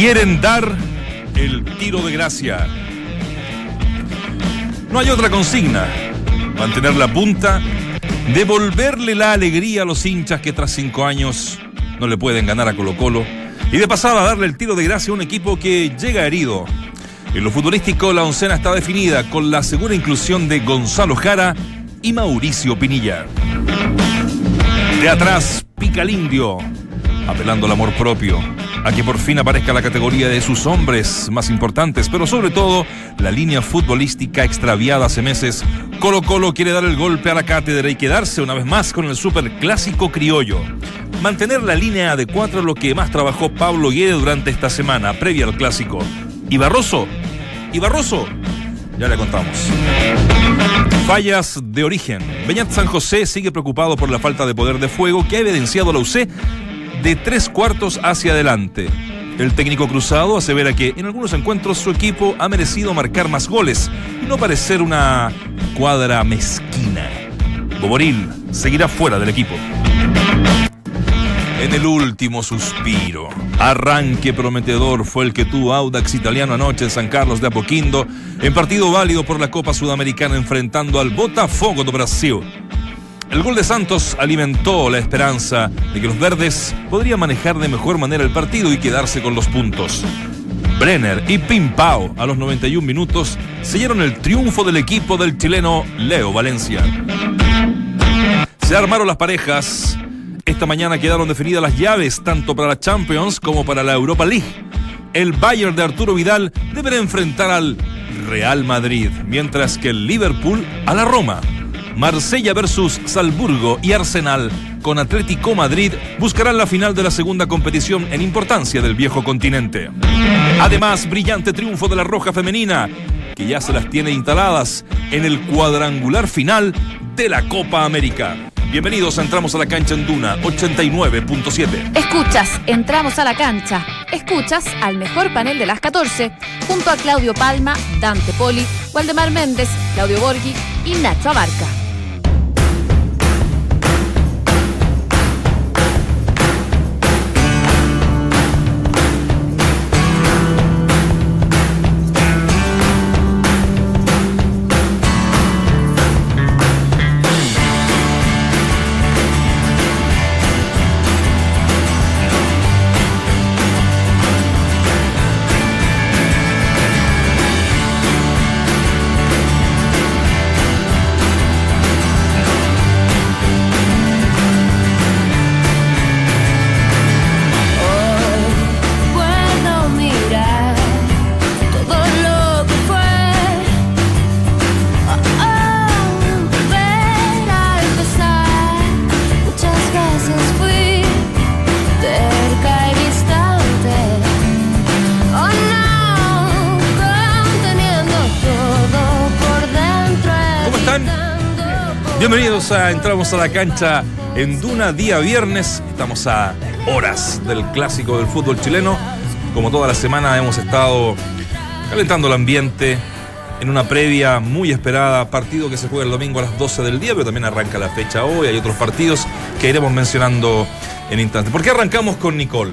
quieren dar el tiro de gracia. No hay otra consigna. Mantener la punta, devolverle la alegría a los hinchas que tras cinco años no le pueden ganar a Colo Colo y de pasada darle el tiro de gracia a un equipo que llega herido. En lo futbolístico, la oncena está definida con la segura inclusión de Gonzalo Jara y Mauricio Pinilla. De atrás, pica el indio, apelando al amor propio, a que por fin aparezca la categoría de sus hombres más importantes, pero sobre todo la línea futbolística extraviada hace meses. Colo Colo quiere dar el golpe a la cátedra y quedarse una vez más con el superclásico criollo. Mantener la línea de cuatro es lo que más trabajó Pablo Guede durante esta semana, previa al clásico. ¿Y Barroso? ¿Y Barroso? Ya le contamos. Fallas de origen. Beñat San José sigue preocupado por la falta de poder de fuego que ha evidenciado la UC de tres cuartos hacia adelante. El técnico cruzado asevera que en algunos encuentros su equipo ha merecido marcar más goles y no parecer una cuadra mezquina. Boboril seguirá fuera del equipo. En el último suspiro, arranque prometedor fue el que tuvo Audax Italiano anoche en San Carlos de Apoquindo, en partido válido por la Copa Sudamericana enfrentando al Botafogo do Brasil. El gol de Santos alimentó la esperanza de que los verdes podrían manejar de mejor manera el partido y quedarse con los puntos. Brenner y Pimpao a los 91 minutos sellaron el triunfo del equipo del chileno Leo Valencia. Se armaron las parejas. Esta mañana quedaron definidas las llaves tanto para la Champions como para la Europa League. El Bayern de Arturo Vidal deberá enfrentar al Real Madrid, mientras que el Liverpool a la Roma. Marsella versus Salzburgo y Arsenal con Atlético Madrid buscarán la final de la segunda competición en importancia del viejo continente. Además, brillante triunfo de la Roja Femenina, que ya se las tiene instaladas en el cuadrangular final de la Copa América. Bienvenidos a Entramos a la Cancha en Duna 89.7. Escuchas, entramos a la cancha. Escuchas al mejor panel de las 14, junto a Claudio Palma, Dante Poli, Waldemar Méndez, Claudio Borghi y Nacho Abarca. Entramos a la Cancha en Duna día viernes. Estamos a horas del clásico del fútbol chileno. Como toda la semana hemos estado calentando el ambiente en una previa muy esperada, partido que se juega el domingo a las 12 del día, pero también arranca la fecha hoy. Hay otros partidos que iremos mencionando en instantes. ¿Por qué arrancamos con Nicole?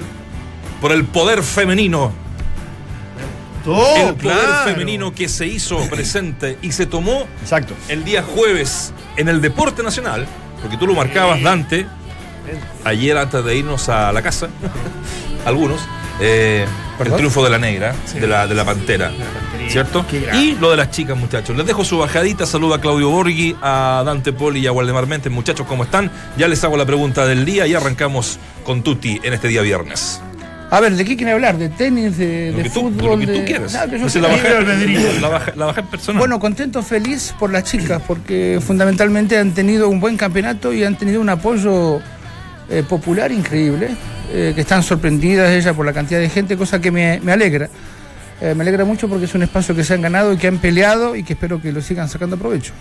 Por el poder femenino el poder femenino que se hizo presente y se tomó Exacto. el día jueves en el Deporte Nacional, porque tú lo marcabas, Dante, ayer antes de irnos a la casa, algunos, eh, el triunfo de la negra, de, la, de la pantera, ¿cierto? Y lo de las chicas, muchachos. Les dejo su bajadita, saludo a Claudio Borghi, a Dante Poli y a Waldemar Mentes. Muchachos, ¿cómo están? Ya les hago la pregunta del día y arrancamos con Tuti en este día viernes. A ver, ¿de qué quieren hablar? ¿De tenis, de, Lo de que tú, fútbol? lo que tú quieras. Ah, que yo la la baja personal. Bueno, contento, feliz por las chicas, porque fundamentalmente han tenido un buen campeonato y han tenido un apoyo eh, popular increíble, eh, que están sorprendidas ellas por la cantidad de gente, cosa que me, me alegra. Eh, me alegra mucho porque es un espacio que se han ganado y que han peleado y que espero que lo sigan sacando provecho.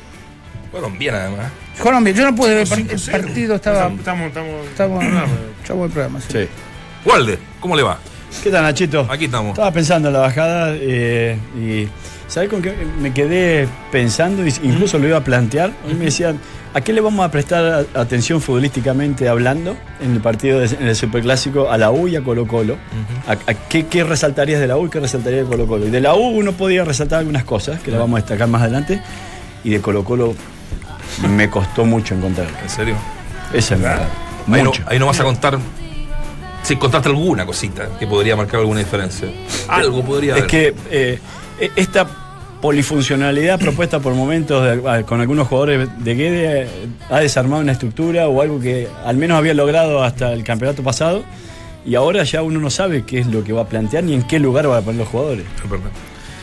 Bien además. Colombia, yo no pude ver el 5-0. partido, estaba... Estamos, estamos, Estamos, estamos- estamos en el programa, sí. Sí. Walde, ¿cómo le va? ¿Qué tal, Nachito? Aquí estamos. Estaba pensando en la bajada eh, y. ¿Sabes con qué me quedé pensando? Incluso lo iba a plantear. A mí me decían, ¿a qué le vamos a prestar atención futbolísticamente hablando en el partido, de- en el Superclásico, a la U y a Colo Colo? ¿A, a qué, qué resaltarías de la U y qué resaltarías de Colo Colo? Y de la U uno podía resaltar algunas cosas, que las vamos a destacar más adelante, y de Colo Colo me costó mucho encontrar. ¿En serio? Esa es verdad. Ahí no, ahí no vas a contar. Si contaste alguna cosita que podría marcar alguna diferencia. Algo podría Es que eh, e- esta polifuncionalidad propuesta por momentos de- con algunos jugadores de Guede eh, ha desarmado una estructura o algo que al menos había logrado hasta el campeonato pasado y ahora ya uno no sabe qué es lo que va a plantear ni en qué lugar va a poner los jugadores.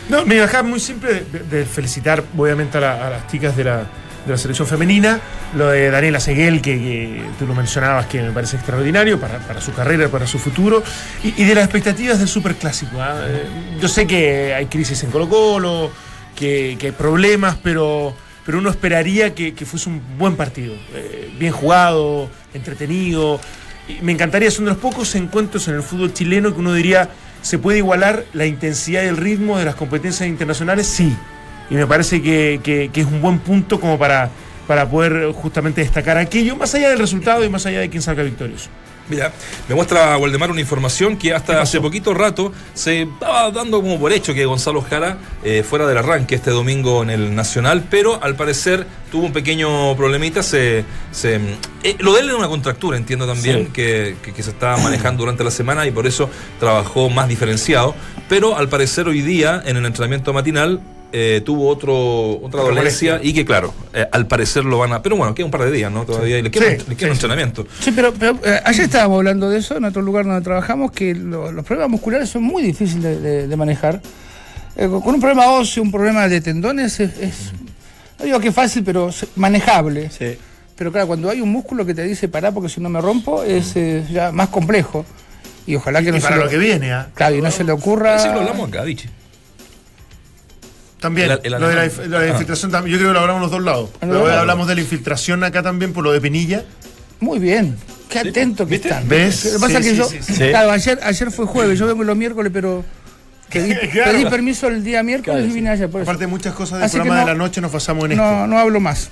No, mi bajada muy simple de, de felicitar obviamente a, la- a las chicas de la, de la selección femenina, lo de Daniela Seguel, que, tú lo mencionabas, que me parece extraordinario para, para su carrera, para su futuro, y, y de las expectativas del superclásico. ¿ah? Eh, Yo sé que hay crisis en Colo Colo, que, que hay problemas, pero, pero uno esperaría que, que fuese un buen partido, eh, bien jugado, entretenido. Me encantaría, son de los pocos encuentros en el fútbol chileno que uno diría, ¿se puede igualar la intensidad y el ritmo de las competencias internacionales? Sí. Y me parece que, que- que es un buen punto como para, para poder justamente destacar aquello, más allá del resultado y más allá de quién salga victorioso. Mira, me muestra Waldemar una información que hasta hace poquito rato se estaba dando como por hecho que Gonzalo Jara eh, fuera del arranque este domingo en el Nacional, pero al parecer tuvo un pequeño problemita. Se, se, eh, lo de él era una contractura, entiendo también, Sí. que, que- que se estaba manejando durante la semana y por eso trabajó más diferenciado. Pero al parecer hoy día en el entrenamiento matinal eh, tuvo otro, otra dolencia molestia. y que claro, eh, al parecer lo van a... Pero bueno, queda un par de días, ¿no? Todavía y le queda, Sí, le queda sí, un entrenamiento. Sí, pero, pero, eh, ayer estábamos hablando de eso en otro lugar donde trabajamos, que lo- los problemas musculares son muy difíciles de, de- de manejar. Eh, con un problema óseo, un problema de tendones, es, es- no digo que es fácil, pero manejable. Sí. Pero claro, cuando hay un músculo que te dice pará porque si no me rompo, es eh, ya más complejo. Y ojalá que Y no se para lo, lo que viene, ¿ah? claro, y no se le ocurra. Sí, lo hablamos acá, Vichy. También, El- el lo de la, alemán. inf- lo de la Ah. infiltración también, yo creo que lo hablamos los dos lados. Pero no, no, hablamos de la infiltración acá también por lo de Penilla. Muy bien. Qué atento que están. ¿Ves? Lo que pasa Sí, es que sí, yo, sí, sí. Sí. claro, ayer, ayer fue jueves, yo vengo los miércoles, pero pedí, Claro. pedí permiso el día miércoles Claro, y vine ayer. Por eso. Aparte de muchas cosas del Así que programa no- de la noche nos pasamos en no, esto. no hablo más.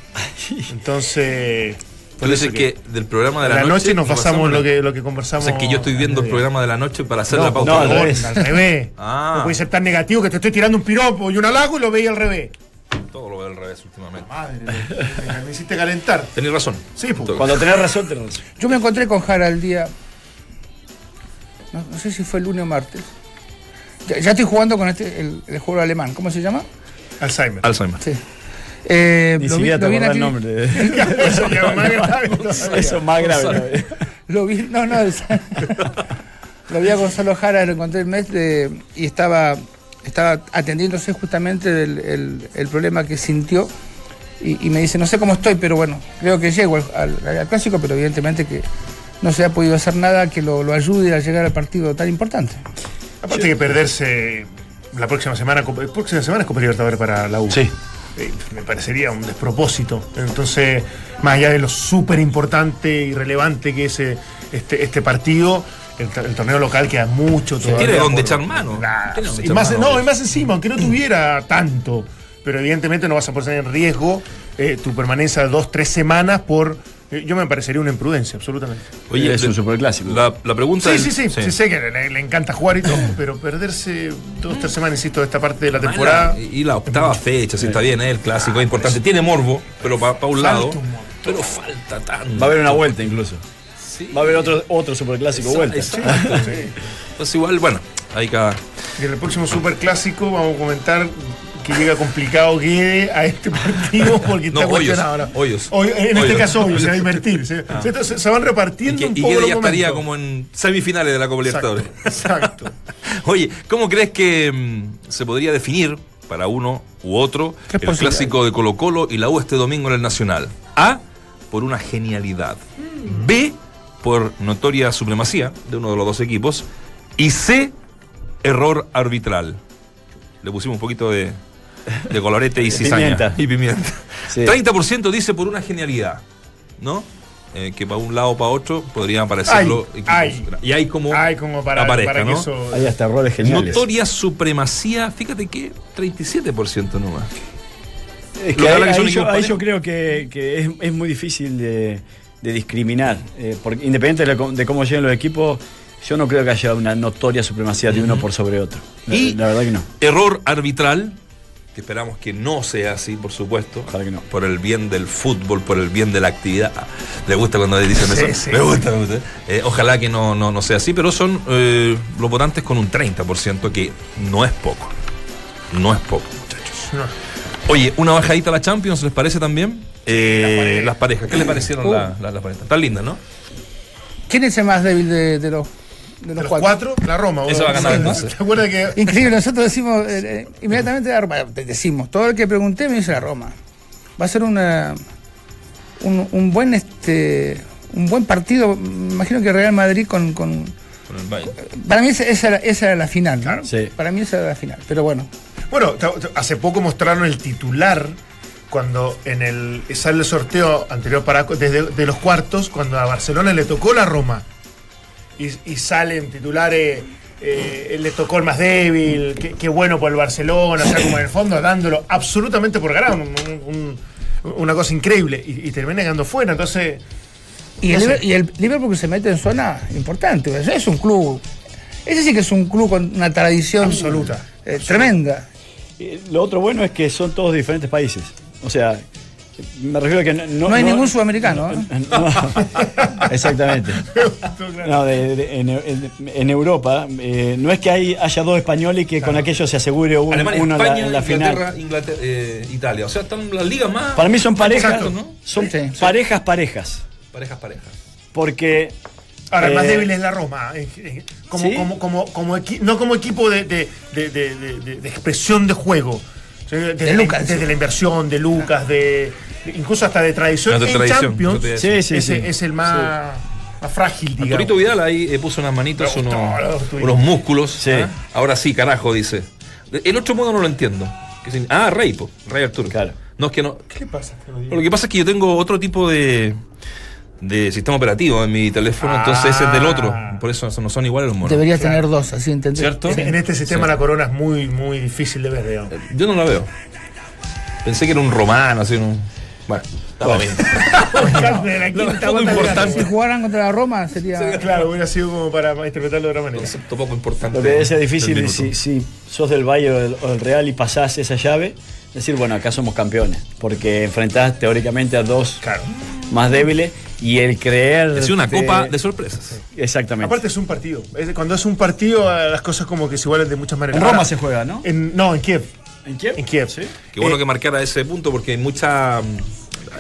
Entonces, Tú dices que del programa de de la, la noche nos pasamos en- lo que, lo que conversamos. O sea, que yo estoy viendo el programa de la noche para hacer la pauta. no, al revés. al revés. Ah. No puede ser tan negativo que te estoy tirando un piropo y un halago y lo veía al revés. Todo lo veo al revés últimamente. Madre, me, me hiciste calentar. Tenés razón. Sí, pues. Cuando tenés razón, tenés razón. Yo me encontré con Jara el día. No, no sé si fue el lunes o martes. Ya, ya estoy jugando con este, el, el juego alemán. ¿Cómo se llama? Alzheimer. Alzheimer. Sí. Eh, Ni lo vi- lo vi en el nombre. de- Eso es más grave todavía. Eso es más grave. Lo vi, no, no, es- lo vi a Gonzalo Jara, lo encontré el mes de, y estaba, estaba atendiéndose justamente del el, el problema que sintió y, y me dice, no sé cómo estoy, pero bueno, creo que llego al, al- al clásico, pero evidentemente que no se ha podido hacer nada que lo, lo ayude a llegar al partido tan importante. Aparte que perderse la próxima semana, Copa- próxima semana es Copa Libertadores para la U. Sí. Eh, me parecería un despropósito. Entonces, más allá de lo súper importante y relevante que es eh, este, este partido, el, tor- el torneo local queda mucho todavía. Tiene donde echar mano. Nah, Tiene donde y echar más, mano. no, y más encima, aunque no tuviera tanto, pero evidentemente no vas a poner en riesgo eh, tu permanencia de dos, tres semanas por. Yo me parecería una imprudencia, absolutamente. Oye, es de- un superclásico. La, la pregunta Sí, del- sí, sí, sí, sé que le, le encanta jugar y todo, pero perderse dos, tres semanas, insisto, de esta parte de la temporada. Y y la octava fecha, si está bien, ¿eh? el clásico es importante. Tiene morbo, pero para un Falta lado. un. Pero falta tanto. Va a haber una vuelta incluso. Sí. Va a haber otro, otro superclásico vuelta. Exacto. Entonces igual, bueno, hay cada... Y en el próximo super clásico vamos a comentar que llega complicado Guede a este partido porque No, está cuestionado ahora. Hoyos. Hoy- en este caso, Hoyos, se va a invertir. Se, se- se van Y repartiendo que, un y poco que los ya estaría momentos. como en semifinales de la Copa Libertadores. exacto. Oye, ¿cómo crees que mm, se podría definir para uno u otro ¿Qué el clásico de Colo Colo y la U este domingo en el Nacional? A, por una genialidad. B, por notoria supremacía de uno de los dos equipos. Y C, error arbitral. Le pusimos un poquito de, de colorete y cizaña. Pimienta. Y pimienta. Sí. 30% dice por una genialidad, ¿no? eh, que para un lado o para otro podrían aparecerlo. Y hay como como para, aparezca, para ¿no? eso. Hay hasta errores geniales. Notoria supremacía, fíjate que 37% nomás. Es que ahí, que son ahí yo, equipos ahí yo creo que, que es, es muy difícil de, de discriminar. eh, porque independiente de, cómo lleguen los equipos, yo no creo que haya una notoria supremacía de uno por sobre otro. La, Y- la verdad que no. Error arbitral, que esperamos que no sea así, por supuesto. Ojalá que no. Por el bien del fútbol, por el bien de la actividad. Me gusta cuando dicen Sí, eso. sí. Me gusta, me gusta. Eh, ojalá que no, no, no sea así, pero son eh, los votantes con un 30%, que no es poco. No es poco, muchachos. No. Oye, una bajadita a la Champions, ¿les parece también? Eh, las parejas. ¿Qué les parecieron Uh. la- la- las parejas? Están lindas, ¿no? ¿Quién es el más débil de, de los, de De los los cuatro? cuatro, la Roma. Eso va a ganar, ¿no? entonces. ¿Te acuerdas que Increíble, nosotros decimos eh, eh, inmediatamente la Roma. Decimos, todo el que pregunté me dice la Roma. Va a ser una, un, un buen este un buen partido. Me Imagino que Real Madrid con, con- Con el Bayern. para mí esa, esa era, esa era la final. ¿no? Sí. Para mí esa era la final. Pero bueno, Bueno, hace poco mostraron el titular cuando en el sale el sorteo anterior para desde de los cuartos cuando a Barcelona le tocó la Roma y, y salen titulares eh, le tocó el más débil qué, bueno por el Barcelona o sea como en el fondo dándolo absolutamente por ganado un- un- un- una cosa increíble y, y termina quedando fuera entonces y el, y el Liverpool se mete en zona importante. Es, es un club. Ese sí que es un club con una tradición Absoluta. eh, tremenda. Eh, Lo otro bueno es que son todos diferentes países. O sea, me refiero a que no, No, hay ningún sudamericano. ¿eh? No, exactamente. No, de- de- en, en- en Europa, eh, no es que hay, haya dos españoles y que con aquello se asegure un- Alemania, uno en la- en la, Inglaterra, final. Inglaterra, eh, Italia. O sea, están las ligas más. Para mí son parejas, Exacto, ¿no? son Sí, sí. parejas parejas. Parejas, parejas. Porque Ahora, el más Eh, débil es la Roma. eh, eh, Como, ¿Sí? como, como, no como equipo de, de, de- de- de- de- de expresión de juego. Desde, De la- Lucas, desde sí. la inversión, de Lucas, de, incluso hasta de tradición. No, de en tradición, Champions, no te- Sí, sí, ese sí. es el más, más frágil, digamos. Arturito Vidal ahí eh, puso unas gustó, unos, unos músculos. Sí. ¿ah? Ahora sí, carajo, dice. El otro modo no lo entiendo. Ah, Rey, po, Rey Arturo. Claro. No es que no. ¿Qué le pasa? Lo. Lo que pasa es que yo tengo otro tipo de, de sistema operativo en mi teléfono, entonces ese es del otro. Por eso no son iguales los monos. Debería Claro. tener dos, así entendés. ¿Cierto? En, en este sistema Sí. la corona es muy, muy difícil de ver, digamos. Yo no la veo. Pensé que era un romano, así. Un... Bueno, estaba bien. Importante. Si jugaran contra la Roma sería. Claro, hubiera sido como para interpretarlo de otra manera. Concepto poco importante. lo que debe ser del difícil si, si sos del Valle o del, o del Real y pasás esa llave, decir, bueno, acá somos campeones. Porque enfrentás teóricamente a dos Claro. más débiles y el creer. Es una copa de sorpresas. Exactamente. Aparte es un partido. Cuando es un partido, las cosas como que se igualan de muchas maneras. en Roma Ahora, se juega, ¿no? en- no, en Kiev. ¿En Kiev? En Kiev. Sí. Qué bueno Eh, que marcara ese punto porque hay mucha.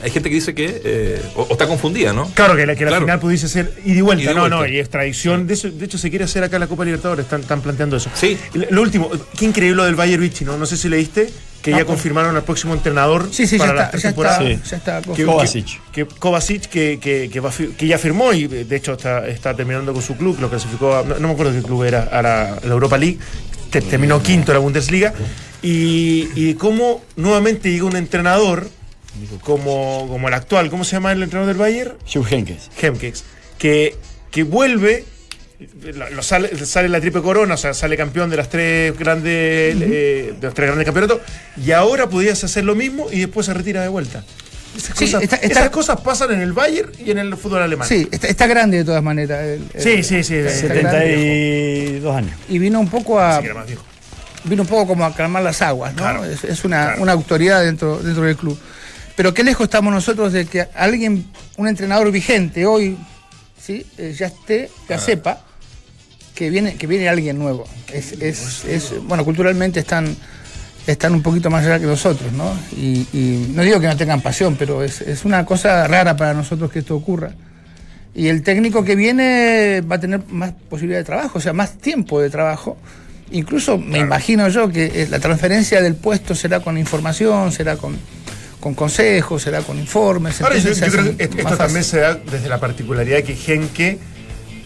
Hay gente que dice que. eh, o, o está confundida, ¿no? Claro, que la, que la Claro. final pudiese ser ida y vuelta. No, vuelta. no, y es tradición. De, eso- de hecho, se quiere hacer acá la Copa Libertadores. Están, están planteando eso. Sí. Lo último, qué increíble lo del Bayern Vichy, ¿no? No sé si leíste que ya confirmaron al próximo entrenador Sí, sí, ya para la está. Ya temporada. está, Sí. ya está Que-. Kovacic. Que, que Kovacic, que, que, que, va a fir- que ya firmó y de hecho está, está terminando con su club, lo clasificó, a- no, no me acuerdo qué club era, a la, a la Europa League, Te- terminó quinto en la Bundesliga, y, y cómo nuevamente llega un entrenador como, como el actual, ¿cómo se llama el entrenador del Bayern? Jupp Heynckes. Hemkes, que, que vuelve, lo- lo sale, sale la triple corona, o sea, sale campeón de las tres grandes, eh, de los tres grandes campeonatos, y ahora podías hacer lo mismo y después se retira de vuelta. Esas, Sí, cosas, está- está- esas cosas pasan en el Bayern y en el fútbol alemán. Sí, está, está grande de todas maneras. el- el- sí, sí. sí, Está sí. grande. 72 años. Y vino un poco a. Sí, que era más viejo. vino un poco como a calmar las aguas, ¿no? Claro. es, es una, Claro. una autoridad dentro, dentro del club. Pero qué lejos estamos nosotros de que alguien, un entrenador vigente hoy, ¿sí? Eh, ya esté, ya sepa que viene, que viene alguien nuevo. Es, es, es- bueno, culturalmente están, están un poquito más allá que nosotros, ¿no? Y, y no digo que no tengan pasión, pero es, es una cosa rara para nosotros que esto ocurra. Y el técnico que viene va a tener más posibilidad de trabajo, o sea, más tiempo de trabajo. Incluso me imagino yo que eh, la transferencia del puesto será con información, será con, con consejos, será con informes. Ahora, yo, yo creo que esto, esto también se da desde la particularidad que Genke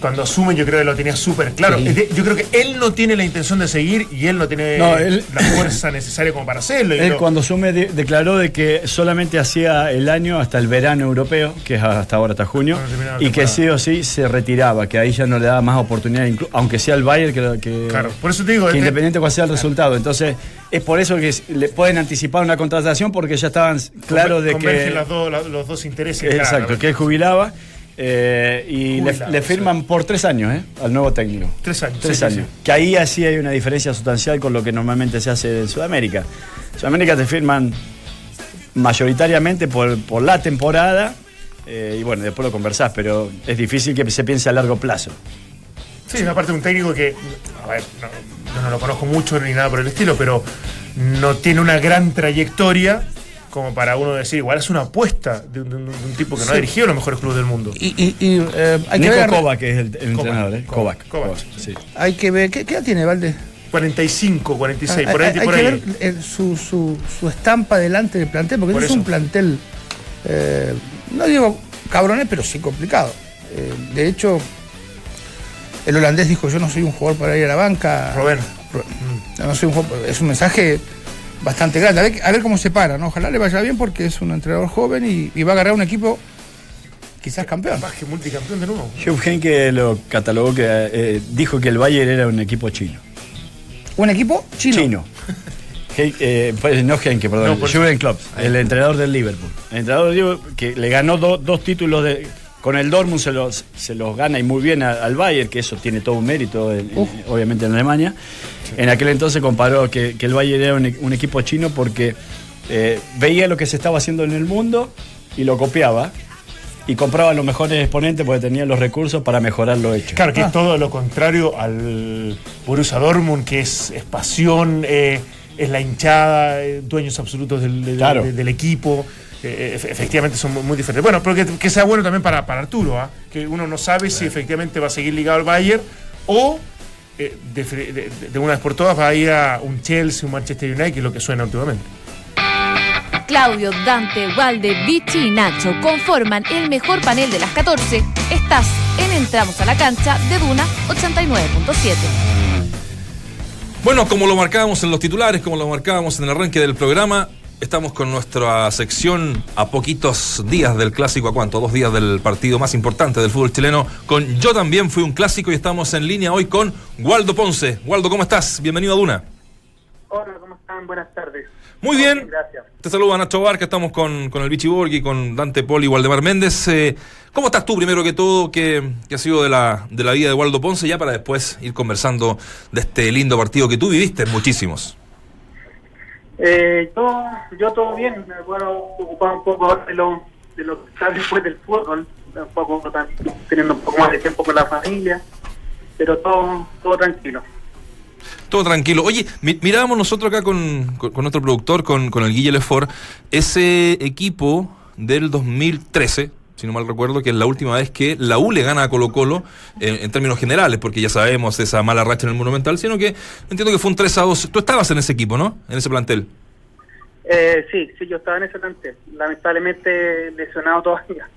cuando asume yo creo que lo tenía súper claro. Sí. Yo creo que él no tiene la intención de seguir y él no tiene No, él- la fuerza necesaria como para hacerlo. Él cuando asume de- declaró de que solamente hacía el año hasta el verano europeo, que es hasta ahora, hasta junio, y que sí o sí se retiraba, que ahí ya no le daba más oportunidad, aunque sea el Bayern, que, que- Claro, por eso te digo, que este- independiente cuál sea el resultado. Entonces, es por eso que le pueden anticipar una contratación, porque ya estaban claros de convergen que... las dos- la- los dos intereses. Exacto, que él jubilaba. Eh, y le- firman por tres años ¿eh? al nuevo técnico. Tres años, Tres sí, sí, años. Que ahí así hay una diferencia sustancial con lo que normalmente se hace en Sudamérica. En Sudamérica te firman mayoritariamente por, por la temporada. eh, y bueno, después lo conversás, pero es difícil que se piense a largo plazo. Sí, aparte de un técnico que, a ver, no, no lo conozco mucho ni nada por el estilo, pero no tiene una gran trayectoria como para uno decir, igual es una apuesta de un, de un- de un tipo que no ha dirigido los mejores clubes del mundo. Y, y- y, eh, hay, que Nico ver, Kovac es el, el Kovac, entrenador, ¿eh? Kovac, Kovac. Kovac. Kovac, sí. hay que ver. ¿Qué, qué edad tiene, Valde? 45, 46, hay, por ahí. hay- hay por que ahí. ver eh, su, su, su estampa delante del plantel, porque Por este es un plantel, eh, no digo cabrones, pero sí complicado. Eh, de hecho, el holandés dijo, yo no soy un jugador para ir a la banca. Robén. Ro- no soy un jugador- es un mensaje bastante grande. A ver, a ver cómo se para, ¿no? Ojalá le vaya bien porque es un entrenador joven y, y va a agarrar un equipo quizás campeón. Capaz que multicampeón de nuevo. Hugh Henke lo catalogó que eh, dijo que el Bayern era un equipo chino. Un equipo chino. Chino. He- eh, pues, no Henke, perdón. No, por- Jürgen Klopp, el entrenador del Liverpool. El entrenador del Liverpool que le ganó do- dos títulos de, con el Dortmund, se los, se los gana y muy bien a- al Bayern, que eso tiene todo un mérito, en- en- Uf. obviamente en Alemania. En aquel entonces comparó que, que el Bayern era un, e- un equipo chino porque eh, veía lo que se estaba haciendo en el mundo y lo copiaba. Y compraba los mejores exponentes porque tenía los recursos para mejorar lo hecho. Claro, que Ah. es todo lo contrario al Borussia Dortmund, que es, es pasión, eh, es la hinchada, eh, dueños absolutos del, del- Claro. del- del equipo. Eh, efe- efectivamente son muy, diferentes. Bueno, pero que, que sea bueno también para, para Arturo, ¿ah? que uno no sabe si efectivamente va a seguir ligado al Bayern o eh, de, fre- de- de una vez por todas va a ir a un Chelsea, un Manchester United, que es lo que suena últimamente. Claudio, Dante, Walde, Vichy y Nacho conforman el mejor panel de las 14. Estás en Entramos a la cancha de Duna 89.7. Bueno, como lo marcábamos en los titulares, como lo marcábamos en el arranque del programa, estamos con nuestra sección a poquitos días del clásico, ¿a cuánto? Dos días del partido más importante del fútbol chileno, con Yo también fui un clásico y estamos en línea hoy con Waldo Ponce. Waldo, ¿cómo estás? Bienvenido a Duna. Hola, ¿cómo están? Buenas tardes. Muy bien. Gracias. Te saluda Nacho Barca, estamos con, con el Vichy Borghi, con Dante Poli y Waldemar Méndez. Eh, ¿Cómo estás tú, primero que todo? ¿Qué, qué ha sido de la, de la vida de Waldo Ponce? Ya para después ir conversando de este lindo partido que tú viviste muchísimos. Eh, yo, yo todo bien, me puedo ocupar un poco de lo, de lo que está después del fútbol, un poco teniendo un poco más de tiempo con la familia, pero todo, todo tranquilo. Todo tranquilo. Oye, mi- mirábamos nosotros acá con, con, con nuestro productor, con, con el Guille Lefort, ese equipo del 2013, si no mal recuerdo, que es la última vez que la U le gana a Colo Colo en, en términos generales, porque ya sabemos esa mala racha en el Monumental, sino que entiendo que fue un 3 a 2. Tú estabas en ese equipo, ¿no? En ese plantel. Eh, sí, sí, yo estaba en ese plantel, lamentablemente lesionado todavía.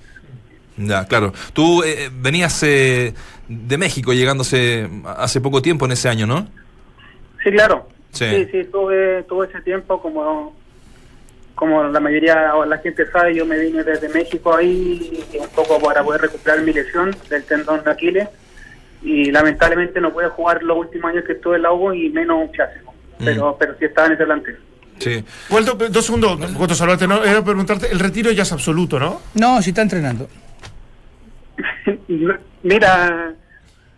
Ya, claro. Tú eh, venías eh, de México llegándose hace poco tiempo en ese año, ¿no? Sí, claro. Sí. Sí, sí, tuve, tuve ese tiempo como como la mayoría o la gente sabe, yo me vine desde México ahí un poco para poder recuperar mi lesión del tendón de Aquiles y lamentablemente no pude jugar los últimos años que estuve en la U y menos un clásico, pero pero sí estaba en ese plantel. Sí. Waldo, dos segundos, Coto, saludarte, ¿no? Era preguntarte, el retiro ya es absoluto, ¿no? No, si está entrenando. Mira,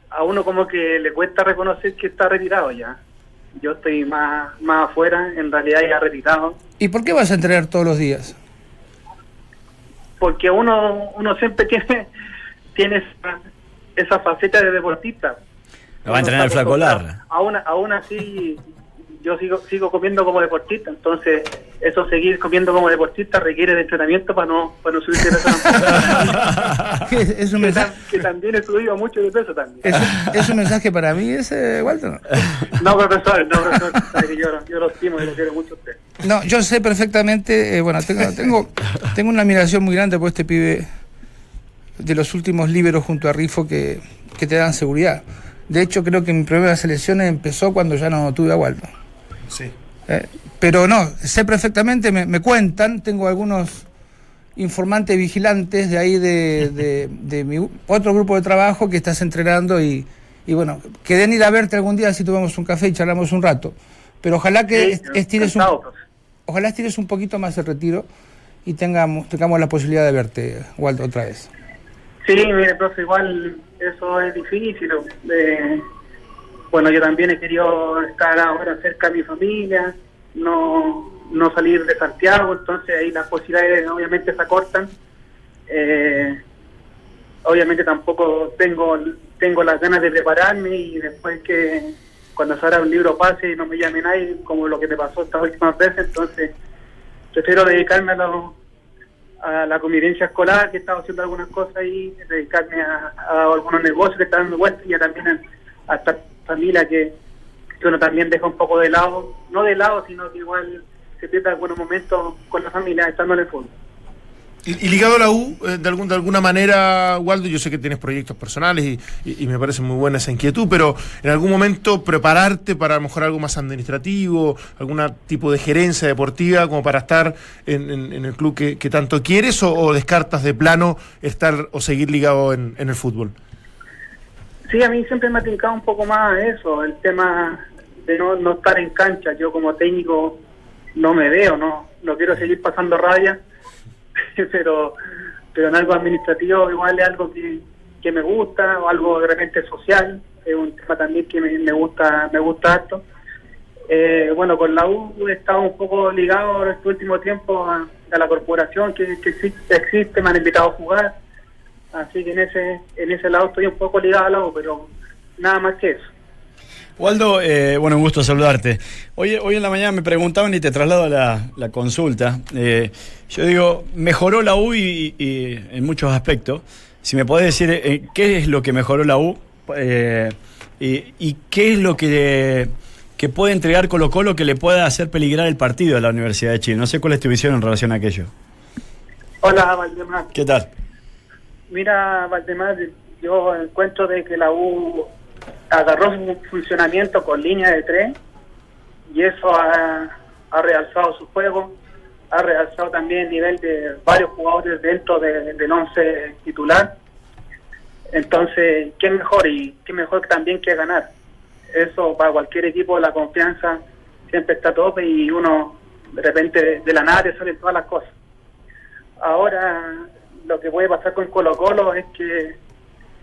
a uno como que le cuesta reconocer que está retirado ya. Yo estoy más, más afuera, en realidad ya retirado. ¿Y por qué vas a entrenar todos los días? porque uno uno siempre tiene tiene esa, esa faceta de deportista. Lo va a entrenar el Flaco. Larra. Aún, aún así, yo sigo sigo comiendo como deportista, entonces eso seguir comiendo como deportista requiere de entrenamiento para no para no subir de peso. ¿Qué es, es un que, mensaje, tam- que también he subido mucho de peso también. es, es un mensaje para mí ese, Walter? No, profesor, no, profesor, sabe que yo, yo lo estimo y lo quiero mucho a usted. No, yo sé perfectamente, eh, bueno, tengo, tengo, tengo una admiración muy grande por este pibe de los últimos líberos junto a Rifo que, que te dan seguridad. De hecho, creo que mi problema de las elecciones empezó cuando ya no tuve a Waldo. Sí. Eh, pero no, sé perfectamente, me, me cuentan, tengo algunos informantes vigilantes de ahí de, de- de mi otro grupo de trabajo que estás entrenando y, y bueno, que den ir a verte algún día si tomamos un café y charlamos un rato. Pero ojalá que Sí, est- estires un. Ojalá estires un poquito más el retiro y tengamos, tengamos la posibilidad de verte, Waldo, otra vez. Sí, mire, profe, igual eso es difícil. eh, bueno, yo también he querido estar ahora cerca de mi familia, no, no salir de Santiago, entonces ahí las posibilidades obviamente se acortan. Eh, obviamente tampoco tengo tengo las ganas de prepararme y después que cuando salga un libro pase y no me llame nadie, como lo que me pasó estas últimas veces, entonces prefiero dedicarme a, lo- a la convivencia escolar, que he estado haciendo algunas cosas ahí, dedicarme a, algunos negocios que están dando vueltas y también a, a esta familia que, que uno también deja un poco de lado, no de lado, sino que igual se pierde algunos momentos con la familia estando en el fútbol. Y, ligado a la U, eh, de, algún, de alguna manera, Waldo, yo sé que tienes proyectos personales y, me parece muy buena esa inquietud, pero en algún momento prepararte para mejor algo más administrativo, algún tipo de gerencia deportiva, como para estar en, el club que, tanto quieres, o, descartas de plano estar o seguir ligado en, en el fútbol. Sí, a mí siempre me ha tincado un poco más eso, el tema de no, no estar en cancha. Yo como técnico no me veo, no, no quiero seguir pasando raya, pero pero en algo administrativo igual es algo que, que me gusta, o algo de repente social, es un tema también que me, gusta me gusta harto. Eh, bueno, con la U he estado un poco ligado en este último tiempo a, a la corporación que, que existe, me han invitado a jugar, así que en ese en ese lado estoy un poco ligado al lado, pero nada más que eso. Waldo, eh, bueno, un gusto saludarte. Hoy, hoy en la mañana me preguntaban y te traslado la, la consulta. Eh, yo digo, mejoró la U y, y en muchos aspectos. Si me podés decir eh, qué es lo que mejoró la U eh, y, y qué es lo que, que puede entregar Colo Colo que le pueda hacer peligrar el partido de la Universidad de Chile. No sé cuál es tu visión en relación a aquello. Hola, Valdemar. ¿Qué tal? Mira, Valdemar, yo encuentro de que la U agarró su funcionamiento con línea de tres y eso ha, ha realzado su juego, ha realzado también el nivel de varios jugadores dentro de- del once titular. Entonces, ¿qué mejor? Y qué mejor también que ganar. Eso para cualquier equipo, la confianza siempre está a tope y uno de repente de, de la nada te salen todas las cosas. Ahora, lo que puede pasar con Colo Colo es que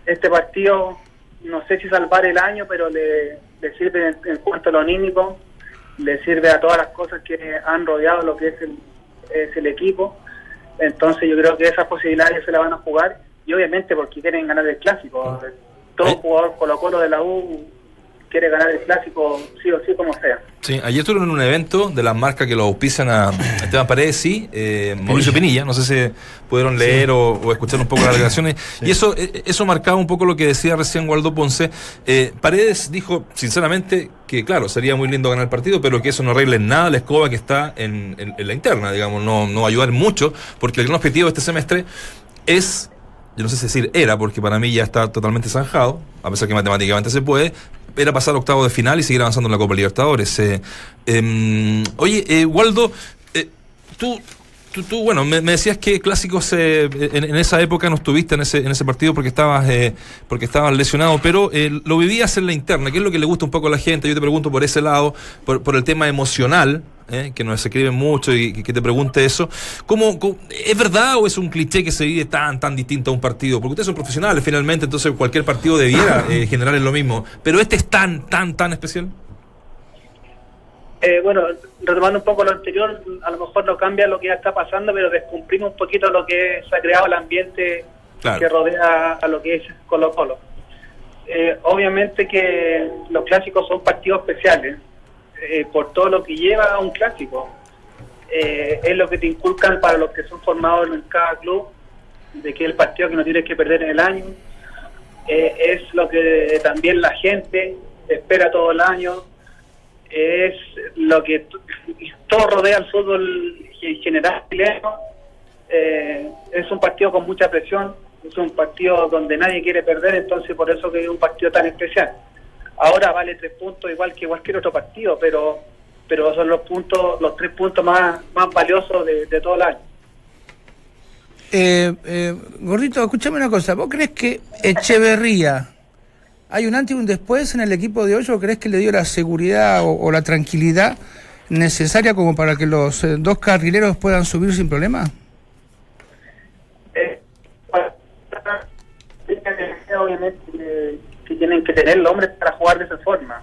este partido, no sé si salvar el año, pero le, le sirve en, en cuanto a lo anímico, le sirve a todas las cosas que han rodeado lo que es el, es el equipo. Entonces yo creo que esas posibilidades se la van a jugar y obviamente porque quieren ganar el clásico. Todo jugador Colo Colo de la U quiere ganar el clásico sí o sí como sea. Sí, ayer estuvieron en un evento de las marcas que lo auspician a Esteban Paredes, sí, eh, Mauricio Pinilla, no sé si pudieron leer o, o escuchar un poco las declaraciones, y eso eh, eso marcaba un poco lo que decía recién Waldo Ponce. Eh, Paredes dijo, sinceramente, que claro, sería muy lindo ganar el partido, pero que eso no arregle nada. La escoba que está en, en- en la interna, digamos, no, no va a ayudar mucho, porque el gran objetivo de este semestre es yo no sé si decir era, porque para mí ya está totalmente zanjado, a pesar que matemáticamente se puede, era pasar octavo de final y seguir avanzando en la Copa Libertadores. Eh, em, oye, eh, Waldo, eh, tú, tú, tú, bueno, me, decías que clásicos eh, en, en esa época no estuviste en ese, en ese partido porque estabas, eh, porque estabas lesionado, pero eh, lo vivías en la interna, que es lo que le gusta un poco a la gente. Yo te pregunto por ese lado, por el tema emocional, eh, que nos escriben mucho y que, te pregunte eso. ¿Cómo, cómo- es verdad o es un cliché que se vive tan, tan distinto a un partido? Porque ustedes son profesionales finalmente, entonces cualquier partido debiera eh, generar lo mismo. Pero este es tan, tan, tan especial. Eh, bueno, retomando un poco lo anterior, a lo mejor no cambia lo que ya está pasando, pero descumplimos un poquito lo que se ha creado el ambiente Claro. que rodea a lo que es Colo Colo. Eh, obviamente que los clásicos son partidos especiales, eh, por todo lo que lleva a un clásico. Eh, es lo que te inculcan para los que son formados en cada club, de que es el partido que no tienes que perder en el año. Eh, es lo que también la gente espera todo el año. Es lo que todo rodea al fútbol en general. Eh, es un partido con mucha presión, es un partido donde nadie quiere perder, entonces por eso que es un partido tan especial. Ahora vale tres puntos igual que cualquier otro partido, pero pero son los puntos, los tres puntos más, más valiosos de, de todo el año. Eh, eh, Gordito, escúchame una cosa. ¿Vos crees que Echeverría hay un antes y un después en el equipo de hoy o crees que le dio la seguridad o, la tranquilidad necesaria como para que los eh, dos carrileros puedan subir sin problema? Tienen que tener los hombres para jugar de esa forma.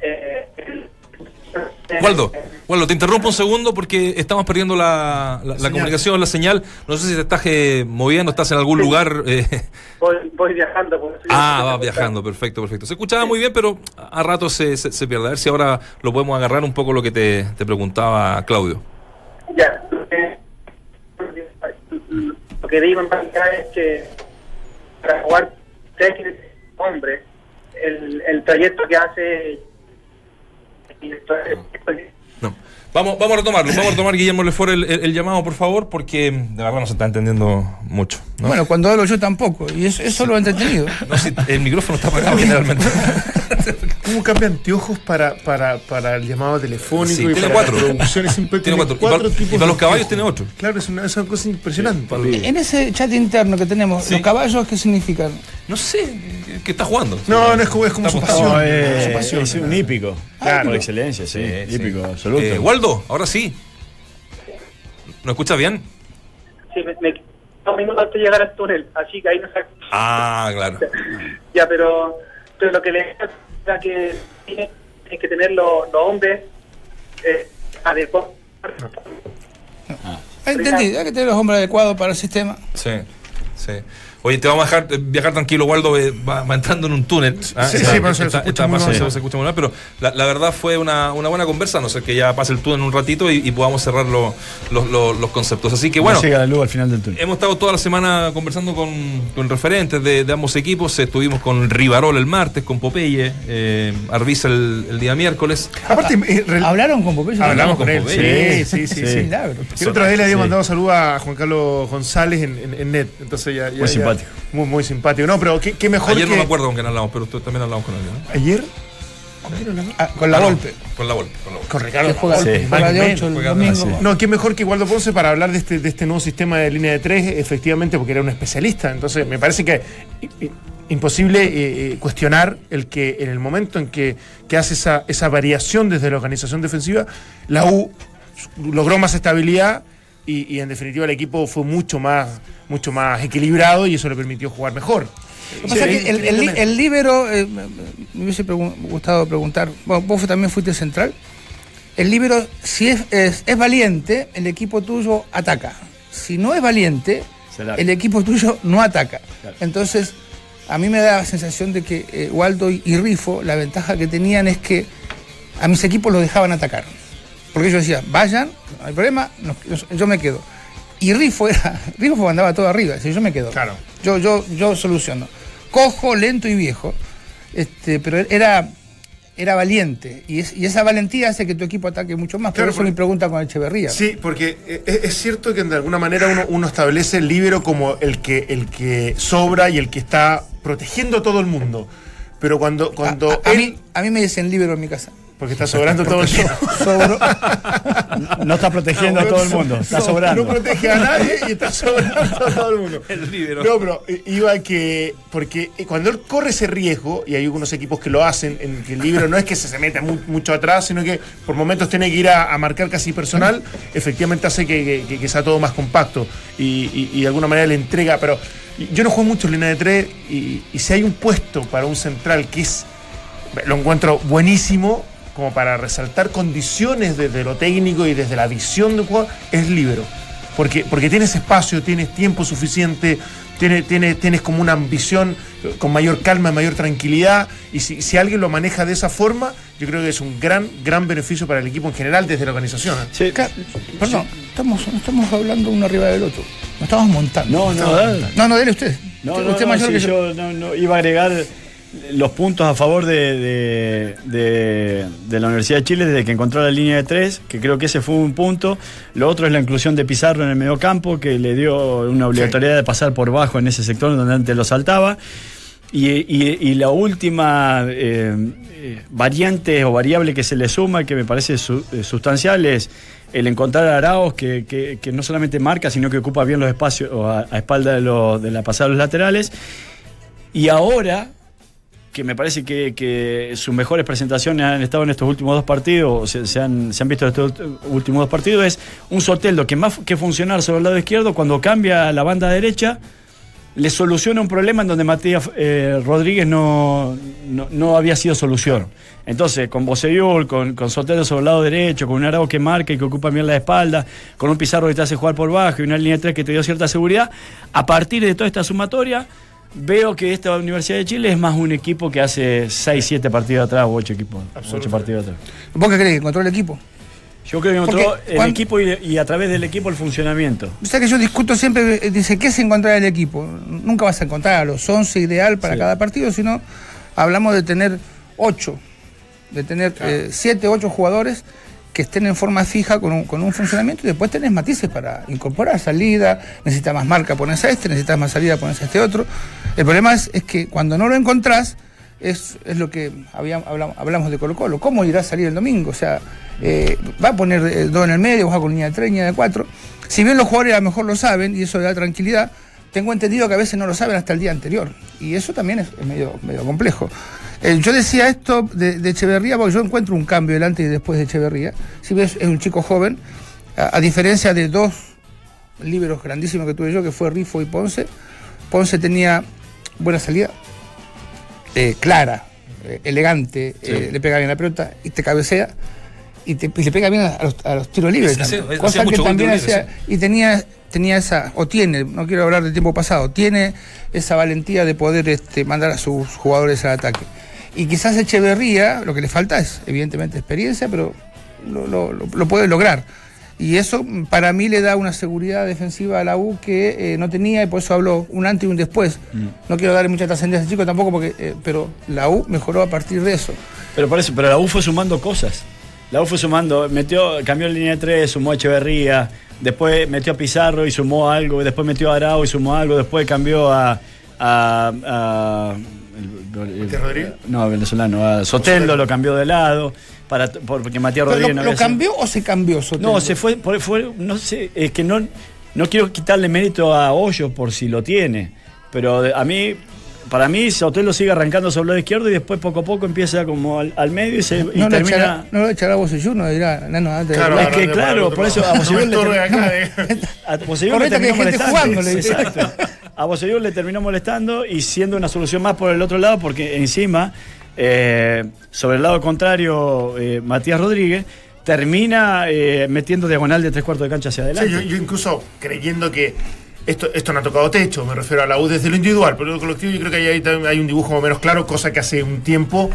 Eh, Waldo, Waldo, te interrumpo un segundo porque estamos perdiendo la, la- la comunicación, la señal. No sé si te estás eh, moviendo, estás en algún lugar. eh. voy, voy viajando. por eso yo Ah, estoy va preguntando. viajando, perfecto, perfecto. Se escuchaba muy bien, pero a rato se, se, se pierde. A ver si ahora lo podemos agarrar un poco lo que te, te preguntaba Claudio. Ya, eh, lo que digo en realidad es que para jugar hombre, el, el trayecto que hace No. Vamos, vamos a retomarlo. Vamos a retomar, Guillermo Lefort, el, el, el llamado, por favor, porque de verdad no se está entendiendo mucho. ¿no? Bueno, cuando hablo yo tampoco. Y eso, eso lo he. No, si el micrófono está apagado generalmente. ¿Cómo cambia anteojos para, para, para el llamado telefónico Sí, y tiene para cuatro. la producción? Es impresionante. Tiene cuatro. Y para- y tipos para los caballos tiene otro. Claro, es una, es una cosa impresionante. En ese chat interno que tenemos, Sí. ¿los caballos qué significan? No sé, ¿qué está jugando? No, no es como, es como su pasión. No, su pasión. es un hípico. Claro. Por excelencia, sí. Sí, hípico, sí. absoluto. Eh, Waldo, ahora sí. ¿No escuchas bien? sí, me, me dos minutos antes de llegar al túnel, así que ahí no se Ah, claro. Ya, pero, pero lo que le decía que tiene, tiene que tener los, los hombres eh, adecuados. Ah, Entendí, hay que tener los hombres adecuados para el sistema. Sí, sí. Oye, te vamos a dejar viajar tranquilo, Waldo, eh, va, va entrando en un túnel. Ah, Sí, está- sí, pero se- se está- escucha está se- se escucha muy mal, pero la, la verdad fue una, una buena conversa, a no sé que ya pase el túnel en un ratito y, y podamos cerrar lo- lo- lo- los conceptos. Así que bueno, llega la luz al final del túnel. hemos estado toda la semana conversando con, con referentes de, de ambos equipos. Estuvimos con Rivarol el martes, con Popeye, eh, Arbiza el, el día miércoles. Aparte, eh, ¿Hablaron con Popeye? hablamos con con él. Popeye. Sí, sí, sí. Sí. la otra vez le había Sí. mandado saludo a Juan Carlos González en, en, en net. Entonces ya, ya- ya- simpático. Muy, muy simpático. No, pero qué, qué mejor Ayer que. no me acuerdo con quién hablamos, pero tú también hablamos con alguien. ¿no? ¿Ayer? ¿Con? Ah, con la Ah, no, golpe. Con la golpe. Con la. Con Ricardo. juega, Sí. juega de Más 8 el juega- domingo. sí. No, qué mejor que Waldo Ponce para hablar de este, de este nuevo sistema de línea de tres, efectivamente, porque era un especialista. Entonces, me parece que imposible eh, eh, cuestionar el que en el momento en que, que hace esa, esa variación desde la organización defensiva, la U logró más estabilidad y, y, en definitiva el equipo fue mucho más, mucho más equilibrado y eso le permitió jugar mejor. Lo que pasa es que el, el, li- el líbero, eh, me hubiese pregun- gustado preguntar, bueno, vos también fuiste central. El líbero, si es, es, es valiente, el equipo tuyo ataca. Si no es valiente, el equipo tuyo no ataca. Claro. Entonces, a mí me da la sensación de que eh, Waldo y, y Rifo, la ventaja que tenían es que a mis equipos los dejaban atacar. Porque ellos decían, vayan, no hay problema, yo me quedo. Y Rifo era, Rifo andaba todo arriba, decía, yo me quedo. Claro. Yo, yo, yo soluciono. Cojo, lento y viejo. Este, pero era, era valiente. Y, es- y esa valentía hace que tu equipo ataque mucho más. Por Claro, eso porque- mi pregunta con Echeverría. Sí, porque eh, es, es cierto que de alguna manera uno, uno establece el libero como el que, el que sobra y el que está protegiendo a todo el mundo. Pero cuando, A, cuando a- a él- mí, a mí me dicen libero en mi casa. Porque está sobrando todo el tiempo. Sobro. No está protegiendo a todo el mundo, está No, sobrando. No protege a nadie y está sobrando a todo el mundo. El líbero. No, pero eh, iba que. Porque eh, cuando él corre ese riesgo, y hay algunos equipos que lo hacen, en que el libro no es que se, se meta mu- mucho atrás, sino que por momentos tiene que ir a, a marcar casi personal, efectivamente hace que, que- que sea todo más compacto y, y- y de alguna manera le entrega. Pero yo no juego mucho en línea de tres, y, y si hay un puesto para un central que es. Lo encuentro buenísimo. Como para resaltar condiciones desde lo técnico y desde la visión del jugador, es libero porque, porque tienes espacio, tienes tiempo suficiente, tienes, tienes, tienes como una ambición eh, con mayor calma, mayor tranquilidad, y si, si alguien lo maneja de esa forma, yo creo que es un gran, gran beneficio para el equipo en general desde la organización. ¿eh? Sí. Perdón, estamos, no estamos hablando uno arriba del otro. Nos estamos montando. No, no, dale. No, no, dele usted. No, usted no, usted no, mayor sí, que yo. yo no, no, iba a agregar los puntos a favor de, de- la Universidad de Chile desde que encontró la línea de tres, que creo que ese fue un punto. Lo otro es la inclusión de Pizarro en el mediocampo, que le dio una obligatoriedad de pasar por bajo en ese sector donde antes lo saltaba. Y, la última eh, variante o variable que se le suma, que me parece su- eh, sustancial, es el encontrar a Araos que, que- no solamente marca, sino que ocupa bien los espacios a, a espalda de, de la pasada de los laterales. Y ahora, que me parece que, sus mejores presentaciones han estado en estos últimos dos partidos, se, han, se han visto en estos últimos dos partidos, es un Soteldo que más que funcionar sobre el lado izquierdo, cuando cambia la banda derecha, le soluciona un problema en donde Matías eh, Rodríguez no, no, había sido solución. Entonces, con Boseyul, con, con Soteldo sobre el lado derecho, con un Arao que marca y que ocupa bien la espalda, con un Pizarro que te hace jugar por bajo y una línea de tres que te dio cierta seguridad, a partir de toda esta sumatoria, veo que esta Universidad de Chile es más un equipo que hace 6, 7 partidos atrás o 8 equipos, ocho partidos atrás. ¿Vos qué crees? que ¿Encontró el equipo? Yo creo que encontró Porque el cuando- equipo y, y a través del equipo el funcionamiento. O sea que yo discuto siempre, eh, dice, ¿qué es encontrar el equipo? Nunca vas a encontrar a los 11 ideal para Sí. cada partido, sino hablamos de tener 8, de tener 7, 8 jugadores que estén en forma fija con un, con un funcionamiento y después tenés matices para incorporar salida, necesitas más marca, pones a este, necesitas más salida, pones a este otro. El problema es, es que cuando no lo encontrás, es, es lo que hablamos, de Colo Colo. ¿Cómo irá a salir el domingo? O sea, eh, va a poner dos en el medio, va con línea de tres, línea de cuatro. Si bien los jugadores a lo mejor lo saben y eso da tranquilidad, tengo entendido que a veces no lo saben hasta el día anterior. Y eso también es, es medio, medio complejo. Eh, yo decía esto de, de Echeverría porque yo encuentro un cambio delante y después de Echeverría. Si ves, es un chico joven, a, a diferencia de dos libros grandísimos que tuve yo, que fue Rifo y Ponce. Ponce tenía buena salida, eh, clara, eh, elegante, le pega bien la pelota y te cabecea y, te- y le pega bien a los, a los tiros libres. Sí, sí, cosa hacía que también hacía, y tenía tenía esa o tiene, no quiero hablar del tiempo pasado, tiene esa valentía de poder este, mandar a sus jugadores al ataque. Y quizás Echeverría, lo que le falta es evidentemente experiencia, pero lo, lo- puede lograr. Y eso mm, para mí le da una seguridad defensiva a la U que eh, no tenía y por eso hablo un antes y un después. Mm. No quiero darle mucha trascendencia a este chico tampoco, porque, eh, pero la U mejoró a partir de eso. Pero por eso, pero la U fue sumando cosas. La U fue sumando, metió, cambió la línea de 3, sumó a Echeverría, después metió a Pizarro y sumó algo, después metió a Arau y sumó algo, después cambió a. a, a- el- el- ¿Matías Rodríguez? No, venezolano, a Soteldo lo cambió de lado, para, porque Matías Rodríguez ¿Lo, no lo sido- cambió o se cambió Soteldo? No, se fue, por- fue, no sé, es que no, no quiero quitarle mérito a Hoyos por si lo tiene, pero de- a mí, para mí, Sotelo sigue arrancando sobre el lado izquierdo y después poco a poco empieza como al, al medio y, se, y No lo termina... echará, no lo echará vos y uno dirá, no, no, antes de- Claro, es ahora que de- claro, por eso a Bosellur No le terminó- acá, eh. a Bosellur le Correcto, que hay terminó gente molestando. jugando, le dice. Exacto. A Bosellur le terminó molestando y siendo una solución más por el otro lado, porque encima, eh, sobre el lado contrario, eh, Matías Rodríguez termina eh, metiendo diagonal de tres cuartos de cancha hacia Sí, adelante. yo, yo incluso creyendo que esto, esto no ha tocado techo, me refiero a la U desde lo individual, pero lo colectivo yo creo que ahí hay, también hay un dibujo más o menos claro, cosa que hace un tiempo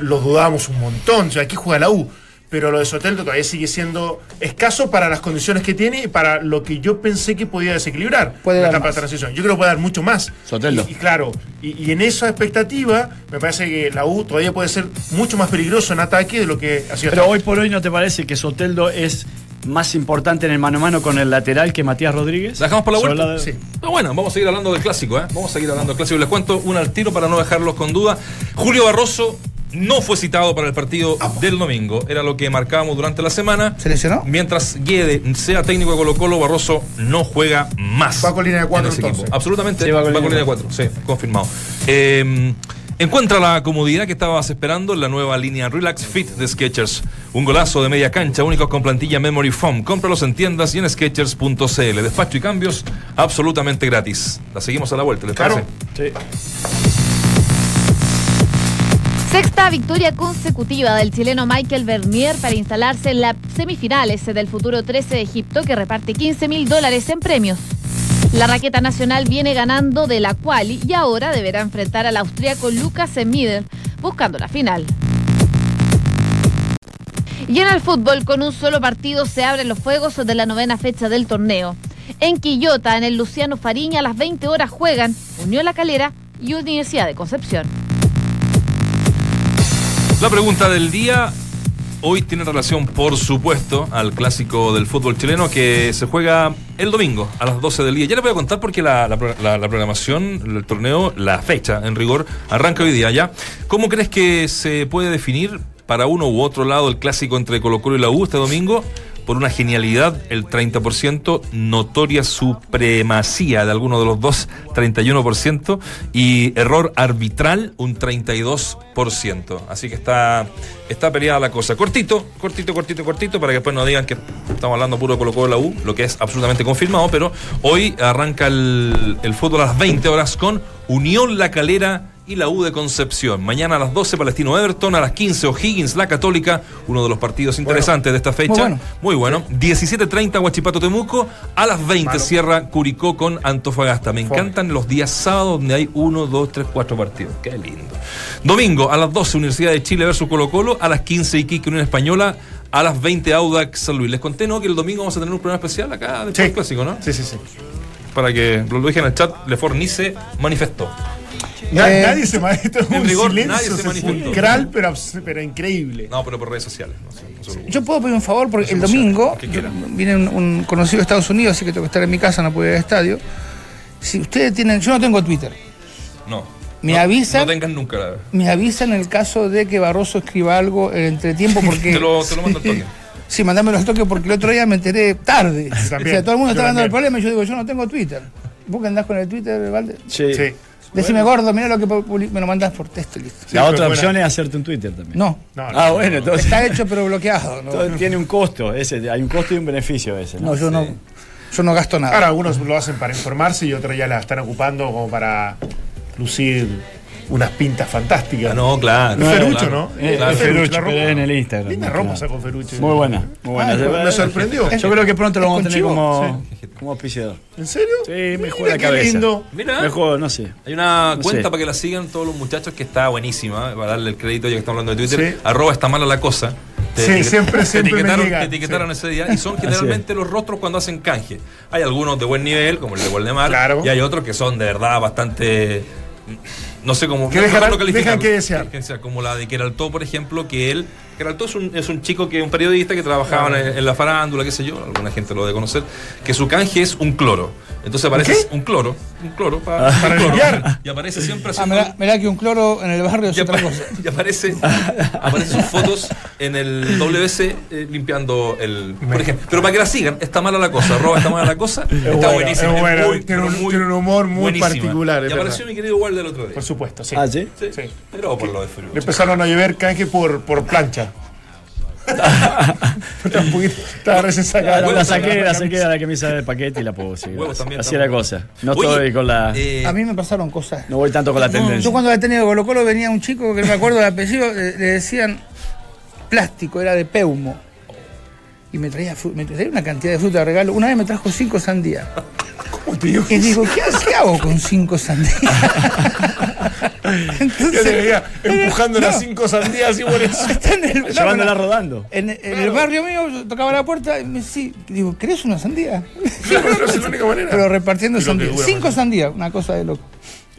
lo dudábamos un montón. O sea, aquí juega la U. Pero lo de Soteldo todavía sigue siendo escaso para las condiciones que tiene y para lo que yo pensé que podía desequilibrar Puede la etapa más. de transición. Yo creo que puede dar mucho más. Soteldo. Y, y claro, y, y en esa expectativa, me parece que la U todavía puede ser mucho más peligroso en ataque de lo que ha sido Pero hasta hoy por hoy, ¿no te parece que Soteldo es más importante en el mano a mano con el lateral que Matías Rodríguez? ¿La dejamos por la vuelta? la- Sí. Pero bueno, vamos a seguir hablando del clásico, ¿eh? Vamos a seguir hablando del clásico. Les cuento un al tiro para no dejarlos con duda. Julio Barroso no fue citado para el partido del domingo. Era lo que marcábamos durante la semana. ¿Se lesionó? Mientras Guede sea técnico de Colo Colo, Barroso no juega más. Va con línea de cuatro, en ese entonces. equipo. Absolutamente. Sí, va con va con línea línea de 4. Sí, confirmado. Eh, encuentra la comodidad que estabas esperando en la nueva línea Relax Fit de Sketchers. Un golazo de media cancha, único con plantilla Memory Foam. Cómpralos en tiendas y en Sketchers.cl. Despacho y cambios absolutamente gratis. La seguimos a la vuelta, ¿les Claro. parece? Sí. Sexta victoria consecutiva del chileno Michael Bernier para instalarse en las semifinales del futuro 13 de Egipto que reparte 15 mil dólares en premios. La raqueta nacional viene ganando de la quali y ahora deberá enfrentar al austríaco Lucas Emmider buscando la final. Y en el fútbol, con un solo partido se abren los fuegos de la novena fecha del torneo. En Quillota, en el Luciano Fariña, a las 20 horas juegan Unión La Calera y Universidad de Concepción. La pregunta del día hoy tiene relación, por supuesto, al clásico del fútbol chileno que se juega el domingo a las 12 del día. Ya les voy a contar porque la, la pro- la- la programación, el torneo, la fecha, en rigor, arranca hoy día ya. ¿Cómo crees que se puede definir para uno u otro lado el clásico entre Colo Colo y la U este domingo? Por una genialidad, el 30%, notoria supremacía de alguno de los dos, 31%, y error arbitral, un 32%. Así que está, está peleada la cosa. Cortito, cortito, cortito, cortito, para que después no digan que estamos hablando puro de Colo Colo de la U, lo que es absolutamente confirmado, pero hoy arranca el, el fútbol a las 20 horas con Unión La Calera y la U de Concepción. Mañana a las 12 Palestino Everton, a las 15 O'Higgins La Católica, uno de los partidos interesantes de esta fecha. Muy bueno. bueno. 17.30 Huachipato Temuco, a las 20 cierra Curicó con Antofagasta. Me encantan los días sábados donde hay 1, 2, 3, 4 partidos. Qué lindo. Domingo a las 12 Universidad de Chile versus Colo Colo, a las 15 Iquique Unión Española, a las 20 Audax San Luis. Les conté, ¿no? Que el domingo vamos a tener un programa especial acá de Sí. clásico, ¿no? Sí, sí, sí. Para que lo dije en el chat, Lefort ni se manifestó. Na- Eh, nadie se manifestó. en un rigor, silencio nadie se manifestó. sepulcral, pero, pero increíble. No, pero por redes sociales. No sé, no sé. Yo puedo pedir un favor porque el domingo viene un, un conocido de Estados Unidos, así que tengo que estar en mi casa, no puedo ir al estadio. Si ustedes tienen, yo no tengo Twitter, No. Me No- avisan- No tengan nunca la. me avisan en el caso de que Barroso escriba algo en entretiempo porque... Te lo, te lo mando al toque. Sí, mandámelo al toque porque el otro día me enteré tarde. o sea, También, todo el mundo está hablando del también. problema y yo digo, yo no tengo Twitter. ¿Vos que andás con el Twitter, Valde? Sí. Sí. Decime, gordo, mira lo que me lo mandás por texto y listo. Sí, La otra buena. opción es hacerte un Twitter también. No, No, no, Ah, no, bueno, no. entonces está hecho pero bloqueado. No, todo tiene un costo. Ese, hay un costo y un beneficio ese. No, yo no, yo no gasto nada. Ahora algunos lo hacen para informarse y otros ya la están ocupando como para lucir unas pintas fantásticas. Ah, no, claro. Es Ferrucho, claro. ¿no? Eh, Claro. es en el Instagram. Linda ropa sacó nada. Muy buena, muy buena. Ah, me sorprendió. Yo creo que pronto lo vamos a tener como, como auspiciador. ¿En serio? Sí, me juega la qué cabeza. lindo. Mira. Me juego, no sé. Hay una No cuenta sé. para que la sigan todos los muchachos que está buenísima, ¿eh? para darle el crédito ya que estamos hablando de Twitter. Sí. Arroba está mala la cosa. Te Sí, siempre- te siempre me etiquetaron, llegan, te etiquetaron sí. ese día y son generalmente los rostros cuando hacen canje. Hay algunos de buen nivel, como el de Waldemar, Claro. y hay otros que son de verdad bastante. No sé cómo. Que dejan- dejan que desear. Como la de Queraltó, por ejemplo, que él. Queraltó es un, es un chico que un periodista que trabajaba en, en la farándula, qué sé yo, alguna gente lo debe conocer, que su canje es un cloro. Entonces aparece qué? un cloro, un cloro para, Para limpiar. Y aparece siempre Ah, haciendo. mirá, mirá que un cloro en el barrio es y, otra cosa. y aparece, aparecen sus fotos en el WC eh, limpiando el. Por ejemplo. Pero para que la sigan, está mala la cosa, arroba está mala la cosa. está buena, buenísima. es buena, muy, tiene un- muy tiene un humor muy buenísima. particular, Y apareció verdad. mi querido Waldo el otro día. Por supuesto, sí. Ah, ¿sí? Sí, Sí. Pero por lo de. Le empezaron a llover canje por, por plancha. Está un poquito- Estaba recién sacada. La también, saqué, la saqué de la camisa del paquete y la puedo seguir. Huevos también Así la cosa. No Oye, estoy con la. eh, A mí me pasaron cosas. no voy tanto con la No, tendencia. yo cuando había tenido Colo Colo venía un chico que no me acuerdo del apellido, le, le decían plástico, era de Peumo. Y me traía, me traía una cantidad de fruta de regalo. Una vez me trajo cinco sandías. Y digo, ¿qué, qué hago con cinco sandías? Yo te Entonces, veía empujando las No. cinco sandías y por eso. está en el, no, Llevándola no, rodando. en, en el barrio mío yo tocaba la puerta y me decía, digo, ¿querés una sandía? Claro, no es la única manera. Pero repartiendo sandías. Cinco sandías, una cosa de loco.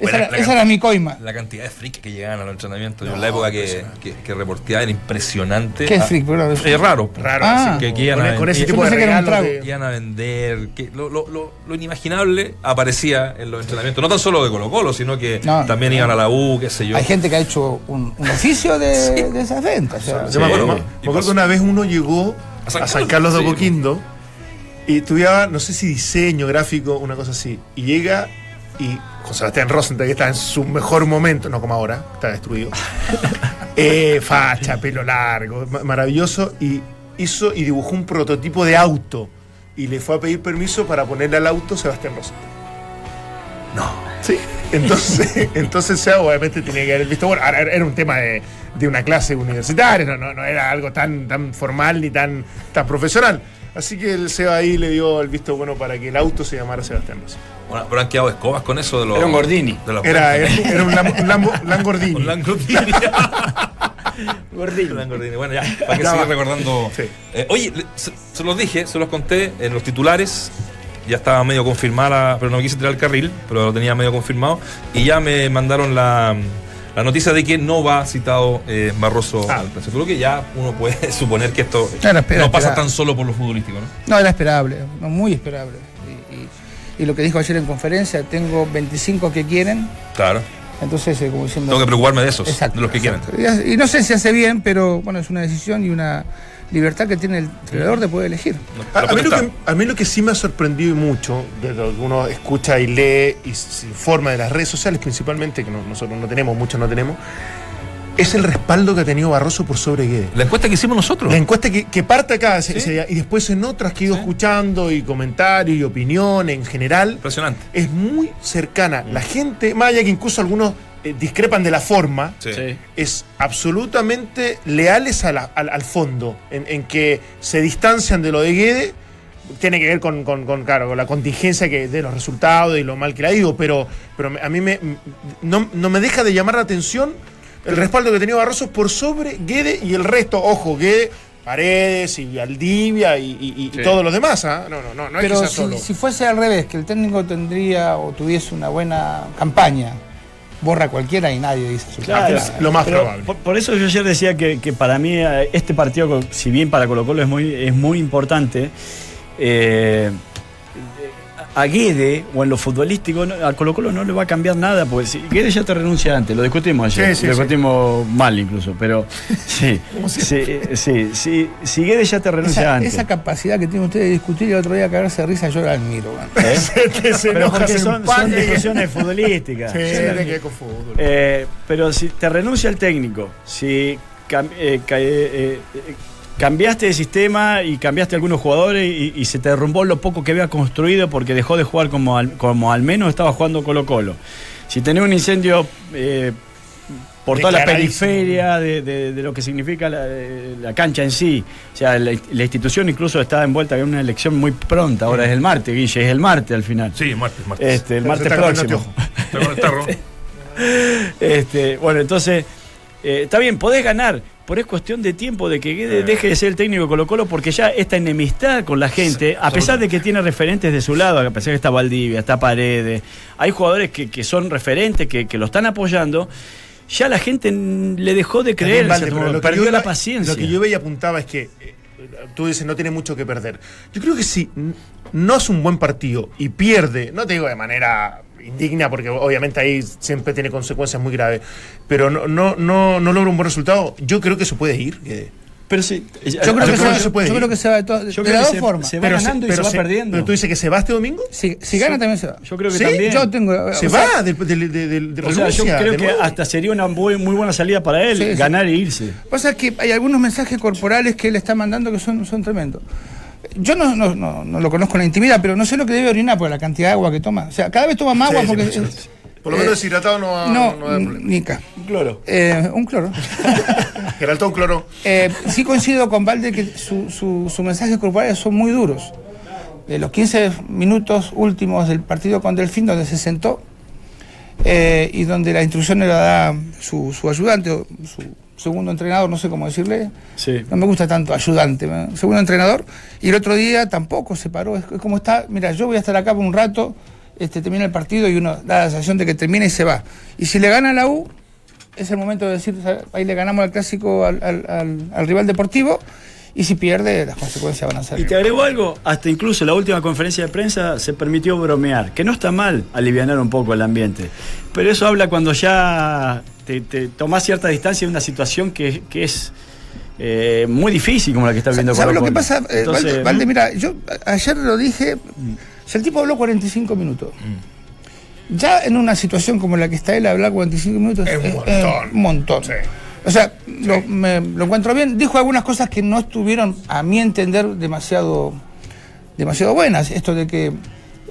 Esa, era, esa mi coima. La cantidad de freaks que llegaban a los entrenamientos. Yo en la época que, que, que reporteaba era impresionante. ¿Qué es Ah, freak? Es raro. Raro, Ah. Que- iban con, a- con ese tipo de que iban a vender, que lo, lo, lo, lo inimaginable aparecía en los entrenamientos, no tan solo de Colo Colo, sino que No. también iban a la U, qué sé yo. Hay gente que ha hecho un, un oficio de, de esas ventas. o sea, Yo me acuerdo, Sí. me acuerdo que una vez uno llegó A a San Carlos, de sí. Apoquindo y estudiaba, no sé si diseño, gráfico, una cosa así. Y llega y José Sebastián Rosenthal, que está en su mejor momento, no como ahora, está destruido. Eh, facha, pelo largo, ma- maravilloso. Y hizo y dibujó un prototipo de auto. Y le fue a pedir permiso para ponerle al auto Sebastián Rosenthal. No. Sí. Entonces, entonces sea, obviamente tenía que haber visto. Bueno, era un tema de, de una clase universitaria, no, no, no era algo tan, tan formal ni tan, tan profesional. Así que el Seba ahí le dio el visto bueno para que el auto se llamara Sebastián Rosa. Bueno, pero han quedado escobas con eso de los. Era un Gordini. De los Era, era, era un, Lam- un Lambo- Lamborghini. Un Lamborghini. Gordini. Lamborghini. Bueno, ya, para que siga recordando. Sí. Eh, oye, se, se los dije, se los conté en los titulares. Ya estaba medio confirmada, pero no quise tirar el carril, pero lo tenía medio confirmado. Y ya me mandaron la, la noticia de que no va citado eh, Barroso Ah. al. Creo que ya uno puede suponer que esto espera- no pasa tan solo por lo futbolístico, ¿no? No, era esperable, no, muy esperable. Y, y- y lo que dijo ayer en conferencia, tengo 25 que quieren, Claro. entonces, eh, como diciendo... Tengo que preocuparme de esos, Exacto, de los que quieren. y no sé si hace bien, pero bueno, es una decisión y una libertad que tiene el entrenador de poder elegir. A, a mí lo que, a mí lo que sí me ha sorprendido y mucho, de lo que uno escucha y lee y se informa de las redes sociales principalmente, que no- nosotros no tenemos, muchos no tenemos, es el respaldo que ha tenido Barroso por sobre Guedes. La encuesta que hicimos nosotros. La encuesta que, que parte acá ese- Sí. ese día, y después en otras que he ido escuchando y comentarios y opinión en general, Impresionante. es muy cercana. La gente, más allá que incluso algunos eh, discrepan de la forma, Sí. Es absolutamente leales a la- al, al fondo, en, en que se distancian de lo de Guede. Tiene que ver con, con- con, claro, con la contingencia que, de los resultados y lo mal que le ha ido, pero, pero me- a mí me, no, no me deja de llamar la atención el respaldo que ha tenido Barroso por sobre Guede y el resto. Ojo, Guede, Paredes y Valdivia y, y- y Sí. todos los demás. ¿ah? No, no, no, no es que pero sea si, solo. si fuese al revés, que el técnico tendría o tuviese una buena campaña, borra cualquiera y nadie dice su Claro, campaña. lo más pero probable. Por, por eso yo ayer decía que, que para mí eh, este partido, si bien para Colo Colo es muy, es muy importante, eh, a Guede o en lo futbolístico no- a Colo Colo no le va a cambiar nada, porque si Guede ya te renuncia antes, lo discutimos ayer, Sí, sí, lo sí. discutimos mal incluso, pero sí, sí, sí, si Guede ya te renuncia Esa, antes. esa capacidad que tiene usted de discutir y el otro día cagarse de risa, yo la admiro. ¿eh? Se Pero porque son, son discusiones futbolísticas. Fútbol. Eh, pero si te renuncia el técnico, si eh, eh, cambiaste de sistema y cambiaste algunos jugadores y, y se te derrumbó lo poco que había construido porque dejó de jugar como al, como al menos estaba jugando Colo Colo. Si tenés un incendio eh, por toda la periferia de, de- de lo que significa la, la cancha en sí, o sea, la, la institución incluso está envuelta en una elección muy pronta, ahora es el martes, Guille, es el martes al final. Sí, martes, martes. Este, el martes próximo. Este, bueno, entonces, eh, está bien, podés ganar, pero es cuestión de tiempo de que Guede deje de ser el técnico de Colo Colo porque ya esta enemistad con la gente, a pesar de que tiene referentes de su lado, a pesar de que está Valdivia, está Paredes, hay jugadores que, que son referentes, que, que lo están apoyando, ya la gente le dejó de creer, que perdió yo la paciencia. Lo que yo veía apuntaba es que eh, tú dices no tiene mucho que perder. Yo creo que si no hace un buen partido y pierde, no te digo de manera indigna porque obviamente ahí siempre tiene consecuencias muy graves, pero no no no, no logra un buen resultado, yo creo que se puede ir. que- Pero sí, Yo que, creo se, va, que se puede yo ir. creo que se va de, todas- Yo de creo las que dos se- formas. se va ganando y se va perdiendo. Pero tú dices que se va este domingo. Si, si gana también se va. Yo creo que ¿Sí? también. Yo tengo. Se sea, va de o sea, yo creo que nuevo. hasta sería una muy buena salida para él, Sí, sí. ganar e irse. Pasa que hay algunos mensajes corporales que él está mandando que son, son tremendos. Yo no, no, no, no lo conozco en la intimidad, pero no sé lo que debe orinar por la cantidad de agua que toma. O sea, cada vez toma más agua sí, porque. sí, sí. Por lo menos eh, deshidratado no va, no, no problema. Nica. Cloro. Eh, un cloro. Geraltón cloro. Eh, sí coincido con Valde que su- su- sus mensajes corporales son muy duros. Eh, los 15 minutos últimos del partido con Delfín, donde se sentó eh, y donde la instrucción le la da su, su ayudante, o su segundo entrenador, no sé cómo decirle. Sí. No me gusta tanto ayudante, ¿no? segundo entrenador. Y el otro día tampoco se paró. Es, como está, mira, yo voy a estar acá por un rato, este, termina el partido y uno da la sensación de que termina y se va. Y si le gana la U, es el momento de decir, ahí le ganamos al clásico al, al- al- al rival deportivo. Y si pierde, las consecuencias van a ser. Y te agrego algo, hasta incluso la última conferencia de prensa se permitió bromear, que no está mal aliviar un poco el ambiente, pero eso habla cuando ya te, te tomás cierta distancia de una situación que, que es eh, muy difícil como la que está viviendo ¿Sabes lo que pasa? Eh, Entonces, Valde, Valde, mira, yo ayer lo dije, si el tipo habló 45 minutos, ya en una situación como la que está él, hablar 45 minutos Es un montón. un montón. Sí. O sea, lo, me- lo encuentro bien. Dijo algunas cosas que no estuvieron, a mi entender, demasiado, demasiado buenas. Esto de que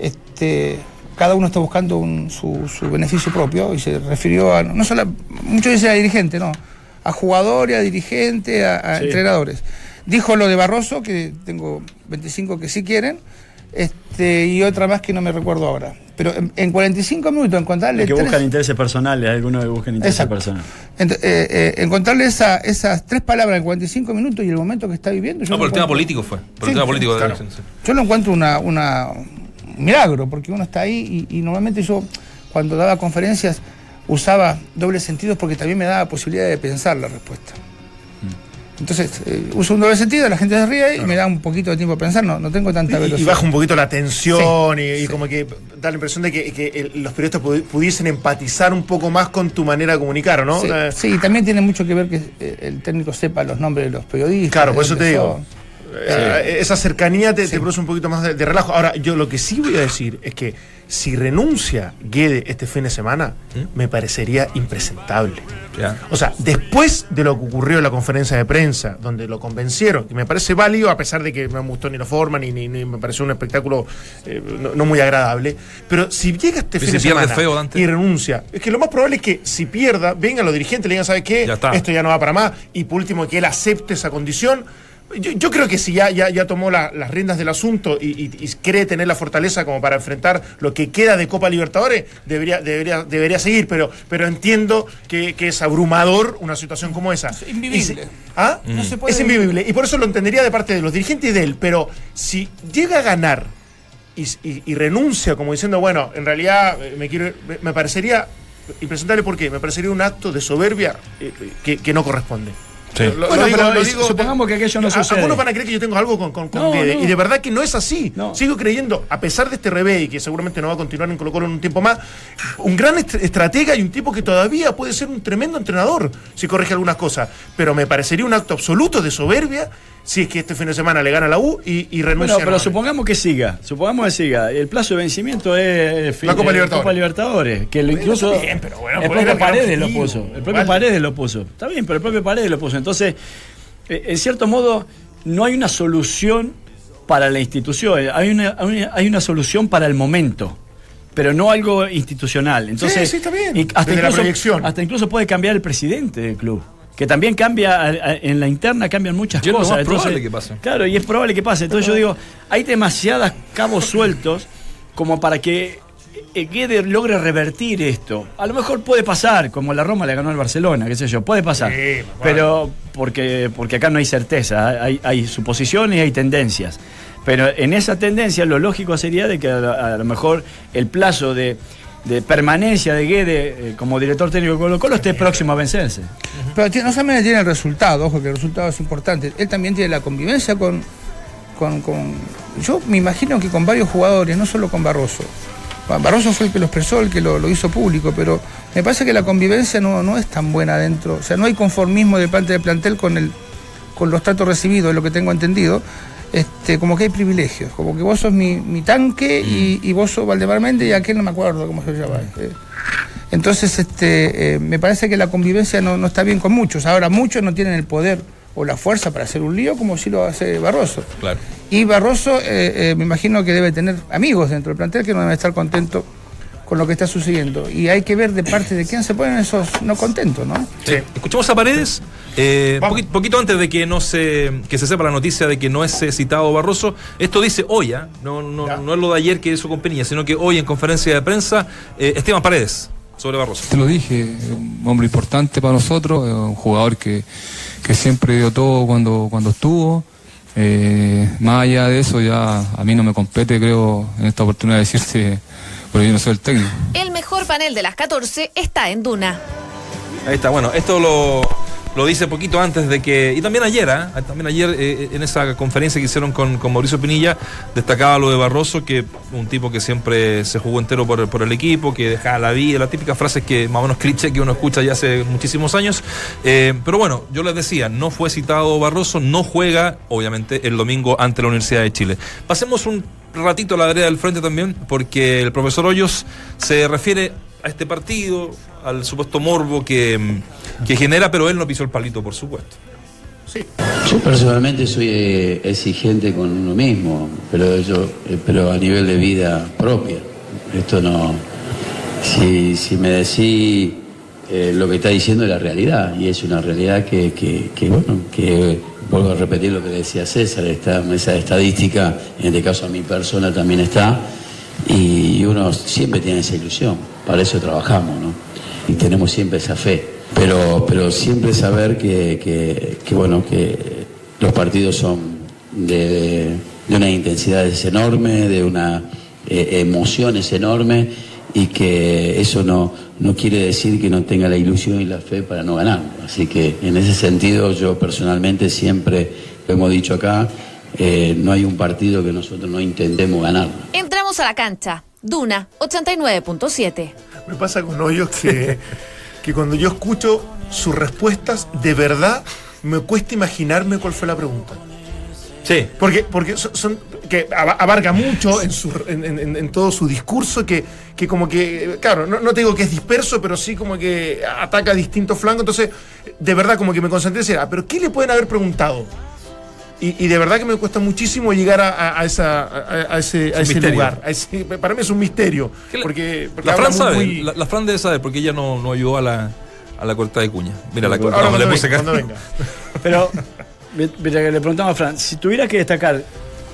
este, cada uno está buscando un- su, su beneficio propio y se refirió a, no solo, muchos dicen a dirigente, no, a jugadores, a dirigentes, a, a Sí. entrenadores. Dijo lo de Barroso, que tengo 25 que sí quieren, este, y otra más que no me recuerdo ahora. Pero en, en 45 minutos encontrarle que tres- buscan intereses personales, algunos que buscan intereses Exacto. personales. Ent- eh, eh, encontrarle esa- esas tres palabras en 45 minutos y el momento que está viviendo. yo No, lo por el tema político fue. Por Sí, el tema sí, político claro. Yo lo encuentro una, una- un milagro, porque uno está ahí y, y normalmente yo, cuando daba conferencias, usaba dobles sentidos porque también me daba posibilidad de pensar la respuesta. Entonces, eh, uso un doble sentido, la gente se ríe y me da un poquito de tiempo a pensar, no, no tengo tanta Y, velocidad. y baja un poquito la tensión Sí, y, y sí. como que da la impresión de que, que el- los periodistas pudi- pudiesen empatizar un poco más con tu manera de comunicar, ¿no? Sí, Eh, sí, también tiene mucho que ver que eh, el técnico sepa los nombres de los periodistas. Claro, por eso te digo. son. Eh, Esa cercanía te, produce un poquito más de, de relajo. Ahora, yo lo que sí voy a decir es que si renuncia Guede este fin de semana, me parecería impresentable. O sea, después de lo que ocurrió en la conferencia de prensa, donde lo convencieron, que me parece válido, a pesar de que no me gustó ni la forma, ni, ni- ni me pareció un espectáculo eh, no, no muy agradable, pero si llega este fin si de semana feo, y renuncia, es que lo más probable es que si pierda, vengan los dirigentes, le digan, ¿sabes qué? Ya. Esto ya no va para más, y por último que él acepte esa condición. Yo, yo creo que si ya, ya, ya tomó la- las riendas del asunto y, y- y cree tener la fortaleza como para enfrentar lo que queda de Copa Libertadores, debería, debería, debería seguir, pero, pero entiendo que, que es abrumador una situación como esa. Es invivible. Y ¿Ah? No se puede es invivible. Y por eso lo entendería de parte de los dirigentes y de él. Pero si llega a ganar y, y- y renuncia como diciendo, bueno, en realidad eh, me quiero me- parecería impresentable porque me parecería un acto de soberbia eh, que, que no corresponde. Sí. Lo- lo Bueno, digo- pero lo digo- supongamos que aquello no a- sucede. Algunos van a creer que yo tengo algo con, con, con No, Guede, no. y de verdad que no es así. No. Sigo creyendo, a pesar de este revés y que seguramente no va a continuar en Colo Colo en un tiempo más, un gran est- estratega y un tipo que todavía puede ser un tremendo entrenador si corrige algunas cosas. Pero me parecería un acto absoluto de soberbia si es que este fin de semana le gana la U y, y renuncia. Bueno, pero supongamos que siga, supongamos que siga. El plazo de vencimiento es fin- La Copa Libertadores. Copa Libertadores, que lo incluso bien, pero bueno, el propio Paredes lo puso, el propio. Paredes lo puso. Está bien, pero el propio Paredes lo puso. Entonces, eh, en cierto modo, no hay una solución para la institución, hay una, hay una- solución para el momento. Pero no algo institucional. Entonces, sí, está bien. y hasta, Desde la proyección. hasta incluso puede cambiar el presidente del club. Que también cambia, en la interna cambian muchas es cosas. más probable que pase. Claro, y es probable que pase. Entonces yo digo, hay demasiadas cabos sueltos como para que eh, Guede logre revertir esto. A lo mejor puede pasar, como la Roma le ganó al Barcelona, qué sé yo, puede pasar. Sí, pero porque, porque acá no hay certeza, hay, hay suposiciones y hay tendencias. Pero en esa tendencia lo lógico sería de que a lo mejor el plazo de, de permanencia de Guede eh, como director técnico de Colo Colo esté próximo a vencerse. Pero no solamente tiene el resultado, ojo que el resultado es importante, él también tiene la convivencia con, con, con- Yo me imagino que con varios jugadores, no solo con Barroso. Barroso fue el que lo expresó, el que lo, lo hizo público, pero me parece que la convivencia no, no es tan buena adentro. O sea, no hay conformismo de parte del plantel con, el, con los tratos recibidos, es lo que tengo entendido. Este, como que hay privilegios, como que vos sos mi, mi tanque y, y vos sos Valdemar Méndez y aquel no me acuerdo cómo se llama. eh. Entonces, este, eh, me parece que la convivencia no, no está bien con muchos. Ahora, muchos no tienen el poder o la fuerza para hacer un lío como si lo hace Barroso. Claro. Y Barroso, eh, eh, me imagino que debe tener amigos dentro del plantel que no deben estar contentos con lo que está sucediendo. Y hay que ver de parte de quién se ponen esos no contentos, ¿no? Sí. Escuchemos a Paredes. eh, poquito antes de que no se que se sepa la noticia de que no es eh, citado Barroso, esto dice hoy, ¿ah? no, no, Ya. no es lo de ayer que hizo con Penilla, sino que hoy en conferencia de prensa, eh, Esteban Paredes sobre Barroso. Te lo dije, un hombre importante para nosotros, eh, un jugador que, que siempre dio todo cuando, cuando estuvo. Eh, más allá de eso, ya a mí no me compete, creo, en esta oportunidad de decirse, porque yo no soy el técnico. El mejor panel de las 14 está en Duna. Ahí está, bueno, esto lo, lo dice poquito antes de que, y también ayer, ¿ah? también ayer eh, en esa conferencia que hicieron con, con Mauricio Pinilla, destacaba lo de Barroso, que un tipo que siempre se jugó entero por, por el equipo, que dejaba la vida, las típicas frases que más o menos cliché que uno escucha ya hace muchísimos años. Eh, pero bueno, yo les decía, no fue citado Barroso, no juega, obviamente, el domingo ante la Universidad de Chile. Pasemos un ratito a la vereda del frente también, porque el profesor Hoyos se refiere a este partido, al supuesto morbo que, mm, que genera, pero él no pisó el palito, por supuesto. Yo personalmente soy eh, exigente con uno mismo, pero yo, eh, pero a nivel de vida propia. Esto no. Si, si me decís eh, lo que está diciendo es la realidad, y es una realidad que, que, que, bueno, que vuelvo a repetir lo que decía César, esta, esa estadística, en este caso a mi persona también está, y uno siempre tiene esa ilusión, para eso trabajamos, ¿no? Y tenemos siempre esa fe. Pero, pero siempre saber que, que, que, bueno, que los partidos son de, de, de unas intensidades enormes, de unas eh, emociones enormes, y que eso no, no quiere decir que no tenga la ilusión y la fe para no ganar. Así que en ese sentido yo personalmente siempre, lo hemos dicho acá, eh, no hay un partido que nosotros no intentemos ganar. Entramos a la cancha. Duna 89.7. Me pasa con Hoyos que, que cuando yo escucho sus respuestas, de verdad me cuesta imaginarme cuál fue la pregunta. Sí. Porque, porque son, son- que aba- abarca mucho en, su, en, en- en todo su discurso, que, que como que, claro, no, no te digo que es disperso, pero sí como que ataca distintos flancos. Entonces, de verdad, como que me concentré y decía, ah, pero ¿qué le pueden haber preguntado? Y, y de verdad que me cuesta muchísimo llegar a, a- a esa, a, a ese, a un ese lugar. a ese- para mí es un misterio. Porque, porque La Fran sabe, muy- la, la Fran debe saber porque ella no, no ayudó a la, a la corta de cuña. Mira, la corta, le cuando puse venga, acá. cuando venga. Pero, mi- mira que le preguntamos a Fran, si tuviera que destacar,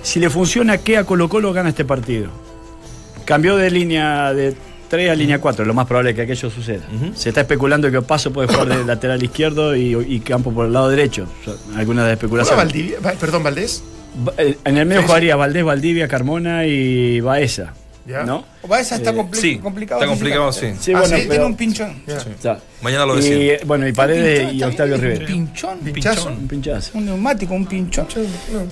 si le funciona, ¿qué a Colo Colo gana este partido? Cambió de línea de 3 a línea 4, lo más probable es que aquello suceda. Se está especulando que Paso puede jugar de lateral izquierdo y, y Campo por el lado derecho. Son Algunas de ¿Hola, especulaciones. Valdivia? Va- Perdón, Valdés. Va- eh, En el medio jugaría Valdés, Valdivia, Carmona y Baeza. Ya. ¿No? Baeza está compli- Sí, complicado. está complicado, sí. Sí, Ah, bueno, sí, pero- tiene un pinchón. Ya. O sea, Mañana lo y, decimos. bueno, y Paredes Pinchón y Octavio un Rivera. Pinchón. Pinchazo. Un pinchazo. Un neumático, un pinchón.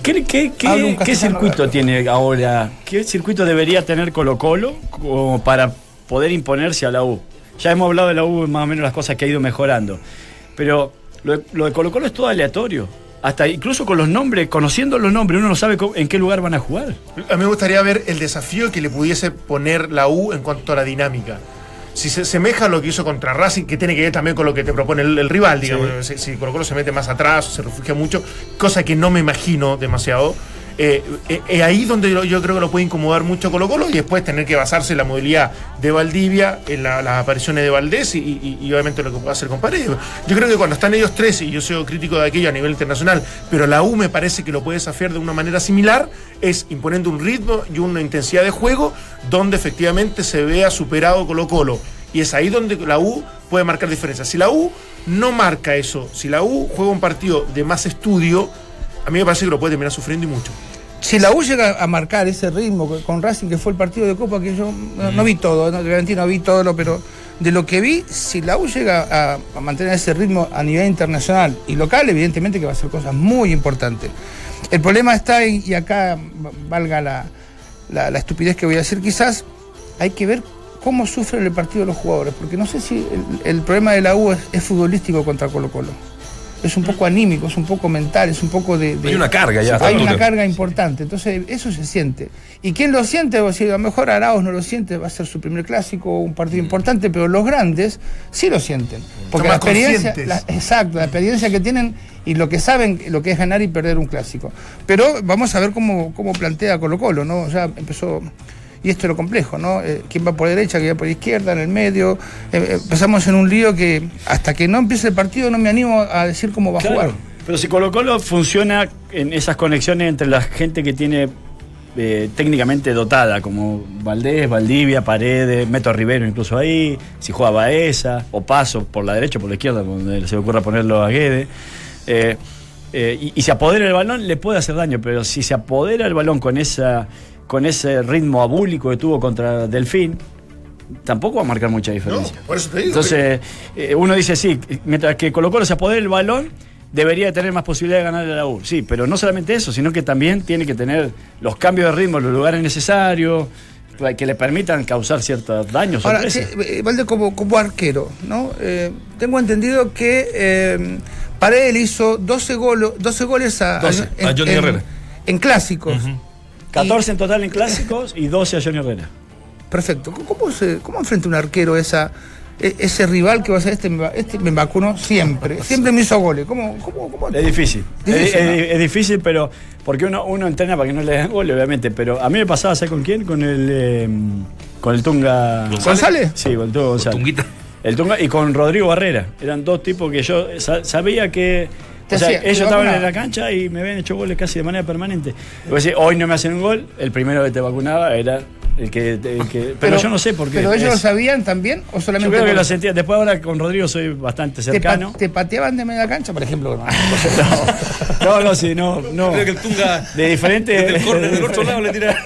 ¿Qué, qué- qué- castellano circuito tiene ahora? ¿Qué circuito debería tener Colo Colo como para poder imponerse a la U? Ya hemos hablado de la U, más o menos las cosas que ha ido mejorando. Pero lo de, lo de Colo Colo es todo aleatorio. Hasta incluso con los nombres, conociendo los nombres, uno no sabe en qué lugar van a jugar. A mí me gustaría ver el desafío que le pudiese poner la U en cuanto a la dinámica. Si se asemeja a lo que hizo contra Racing, que tiene que ver también con lo que te propone el, el rival, digamos. Si, si Colo Colo se mete más atrás, se refugia mucho, cosa que no me imagino demasiado. Eh, eh, eh, ahí donde yo, creo que lo puede incomodar mucho Colo Colo y después tener que basarse en la modalidad de Valdivia, en la- las apariciones de Valdés y, obviamente lo que puede hacer con Paredes. Yo creo que cuando están ellos tres, y yo soy crítico de aquello a nivel internacional, pero la U me parece que lo puede desafiar de una manera similar, es imponiendo un ritmo y una intensidad de juego donde efectivamente se vea superado Colo Colo. Y es ahí donde la U puede marcar diferencias. Si la U no marca eso, si la U juega un partido de más estudio, a mí me parece que lo puede terminar sufriendo y mucho. Si la U llega a marcar ese ritmo con- Racing, que fue el partido de Copa, que yo no, no vi todo, no, no vi todo, lo, pero de lo que vi, si la U llega a, a mantener ese ritmo a nivel internacional y local, evidentemente que va a ser cosas muy importantes. El problema está, en- y acá valga la, la- la estupidez que voy a decir, quizás hay que ver cómo sufren el partido los jugadores, porque no sé si el, el problema de la U es, es futbolístico contra Colo Colo. Es un poco anímico, es un poco mental, es un poco de... de- Hay una carga ya. hay una carga importante, entonces eso se siente. ¿Y quién lo siente? O si a lo mejor Arauz no lo siente, va a ser su primer clásico, un partido Mm. importante, pero los grandes sí lo sienten. Porque la más experiencia, la- exacto, la experiencia que tienen y lo que saben, lo que es ganar y perder un clásico. Pero vamos a ver cómo, cómo plantea Colo Colo, ¿no? Ya empezó, y esto es lo complejo, ¿no? Eh, ¿Quién va por derecha, quién va por izquierda, en el medio? Eh, eh, empezamos en un lío que hasta que no empiece el partido no me animo a decir cómo va a jugar. Pero si Colo Colo funciona en esas conexiones entre la gente que tiene eh, técnicamente dotada, como Valdés, Valdivia, Paredes, Meto a Rivero incluso ahí, si juega Baeza, o Paso por la derecha o por la izquierda, donde se le ocurra ponerlo a Guede. eh, eh, y, y se apodera el balón, le puede hacer daño, pero si se apodera el balón con esa con ese ritmo abúlico que tuvo contra Delfín, tampoco va a marcar mucha diferencia. por eso te digo. Entonces, eh, uno dice, sí, mientras que Colo Colo se apodere el balón, debería tener más posibilidad de ganar a la U. Sí, pero no solamente eso, sino que también tiene que tener los cambios de ritmo en los lugares necesarios que le permitan causar ciertos daños. Ahora, sí, eh, Valde, como, como arquero, ¿no? Eh, tengo entendido que eh, Paredes hizo 12, golo- 12 goles a, 12, a Johnny en, Herrera. en clásicos. 14 en total en clásicos y 12 a Johnny Herrera. Perfecto. ¿Cómo, se, ¿Cómo enfrenta un arquero esa, e- ese rival que va a ser este, me va- este me vacunó siempre? Siempre me hizo goles. ¿Cómo, cómo, cómo? Es difícil. Difícil, es, ¿no? es- es difícil, pero porque uno, uno entrena para que no le den gol, obviamente. Pero a mí me pasaba, ¿sabes con quién? Con el eh, con el Tunga. ¿González? Sí, con el Tunga González. Tunguita. El Tunga y con Rodrigo Barrera. Eran dos tipos que yo sa- sabía que. Te o sea, ellos estaban en la cancha y me habían hecho goles casi de manera permanente. Hoy no me hacen un gol, el primero que te vacunaba era el que. el que- pero, yo no sé por qué. ¿Pero ellos Es- lo sabían también o yo solamente creo que por- lo sentía. Después ahora con Rodrigo soy bastante te, pa- cercano. te pateaban de media cancha, por ejemplo? No, no, sí, no, no. Creo que el Tunga De diferente. desde el córner del otro lado le tira.